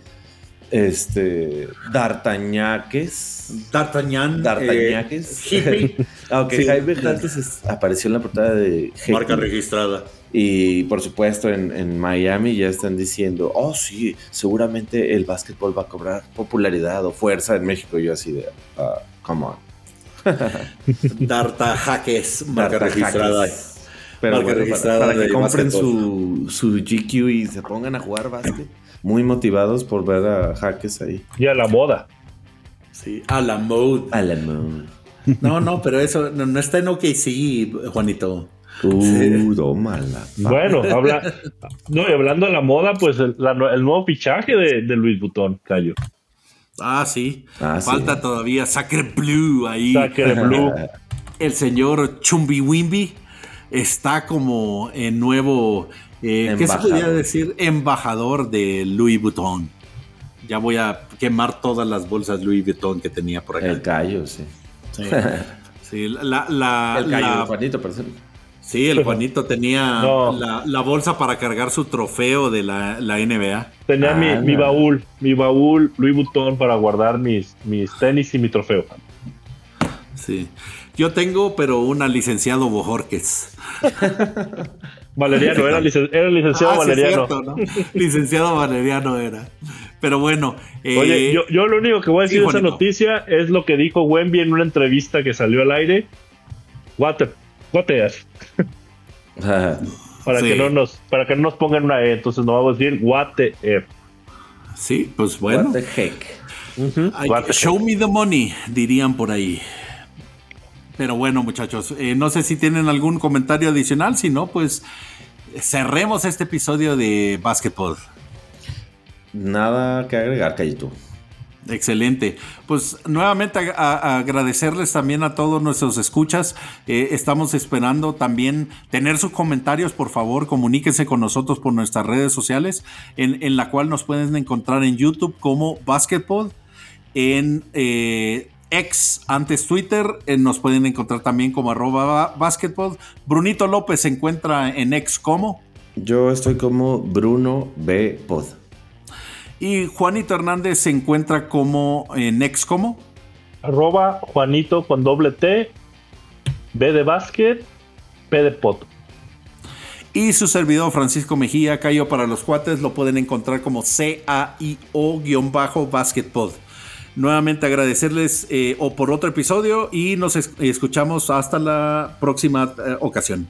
C: este D'Artañaques
A: D'Artagnan
C: D'Artañaques eh, aunque Jaime. Apareció en la portada de
A: marca registrada.
C: Y por supuesto en, Miami ya están diciendo oh sí seguramente el básquetbol va a cobrar popularidad o fuerza en México. Yo así de uh, come on.
A: D'Artajaques marca registrada.
C: Pero para, que compren su, su GQ y se pongan a jugar básquet muy motivados por ver a Jaques ahí.
B: Y a la moda.
A: Sí, a la moda.
C: A la moda.
A: No, no, pero eso no, está en OKC, Juanito.
C: Uh,
B: Bueno, habla, no, y hablando de la moda, pues el, nuevo fichaje de, de Luis Butón, Cayo.
A: Ah, sí. Ah, Falta todavía Sacre Blue ahí.
B: Sacre Blue.
A: El señor Chumbi Wimby está como en nuevo eh, ¿Qué se podría decir? Embajador de Louis Vuitton. Ya voy a quemar todas las bolsas Louis Vuitton que tenía por acá.
C: El callo, sí.
A: Sí, la, la,
C: el callo, el Juanito, por
A: Sí, el Juanito tenía la, bolsa para cargar su trofeo de la, NBA.
B: Tenía mi, ah, mi, baúl, mi baúl Louis Vuitton para guardar mis, mis tenis y mi trofeo.
A: Sí. Yo tengo, pero una licenciado Bojorques.
B: Valeriano, era, licenciado ah, Valeriano.
A: licenciado Valeriano era. Pero bueno.
B: Eh, Oye, yo, lo único que voy a decir de esa noticia es lo que dijo Wemby en una entrevista que salió al aire. What the, what para que no nos para que no nos pongan una E, entonces no vamos a decir what the F.
A: Sí, pues bueno.
C: What the
A: heck. show me the money, dirían por ahí. Pero bueno, muchachos, eh, no sé si tienen algún comentario adicional, si no, pues cerremos este episodio de Basketball.
C: Nada que agregar, Cayito.
A: Excelente. Pues nuevamente agradecerles también a todos nuestros escuchas. Eh, estamos esperando también tener sus comentarios, por favor, comuníquense con nosotros por nuestras redes sociales, en, la cual nos pueden encontrar en YouTube como Basketball, en eh, ex antes Twitter. Eh, nos pueden encontrar también como arroba basketball. Brunito López se encuentra en ex como.
C: Yo estoy como Bruno B. Pod.
A: Y Juanito Hernández se encuentra como en ex como.
B: Arroba Juanito con doble T, B de básquet, P de pot.
A: Y su servidor Francisco Mejía, Cayo para los cuates, lo pueden encontrar como C-A-I-O-Basketpod nuevamente agradecerles eh, o por otro episodio y nos escuchamos hasta la próxima eh, ocasión.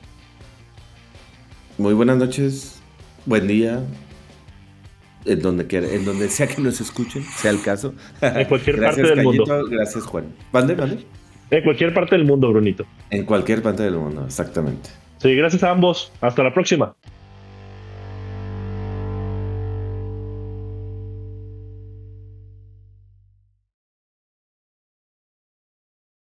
C: Muy buenas noches, buen día, en donde, quiera, en donde sea que nos escuchen, sea el caso.
B: En cualquier parte del mundo.
C: Gracias, Juan. ¿Mande, mande?
B: En cualquier parte del mundo, Brunito.
C: En cualquier parte del mundo, exactamente.
B: Sí, gracias a ambos. Hasta la próxima.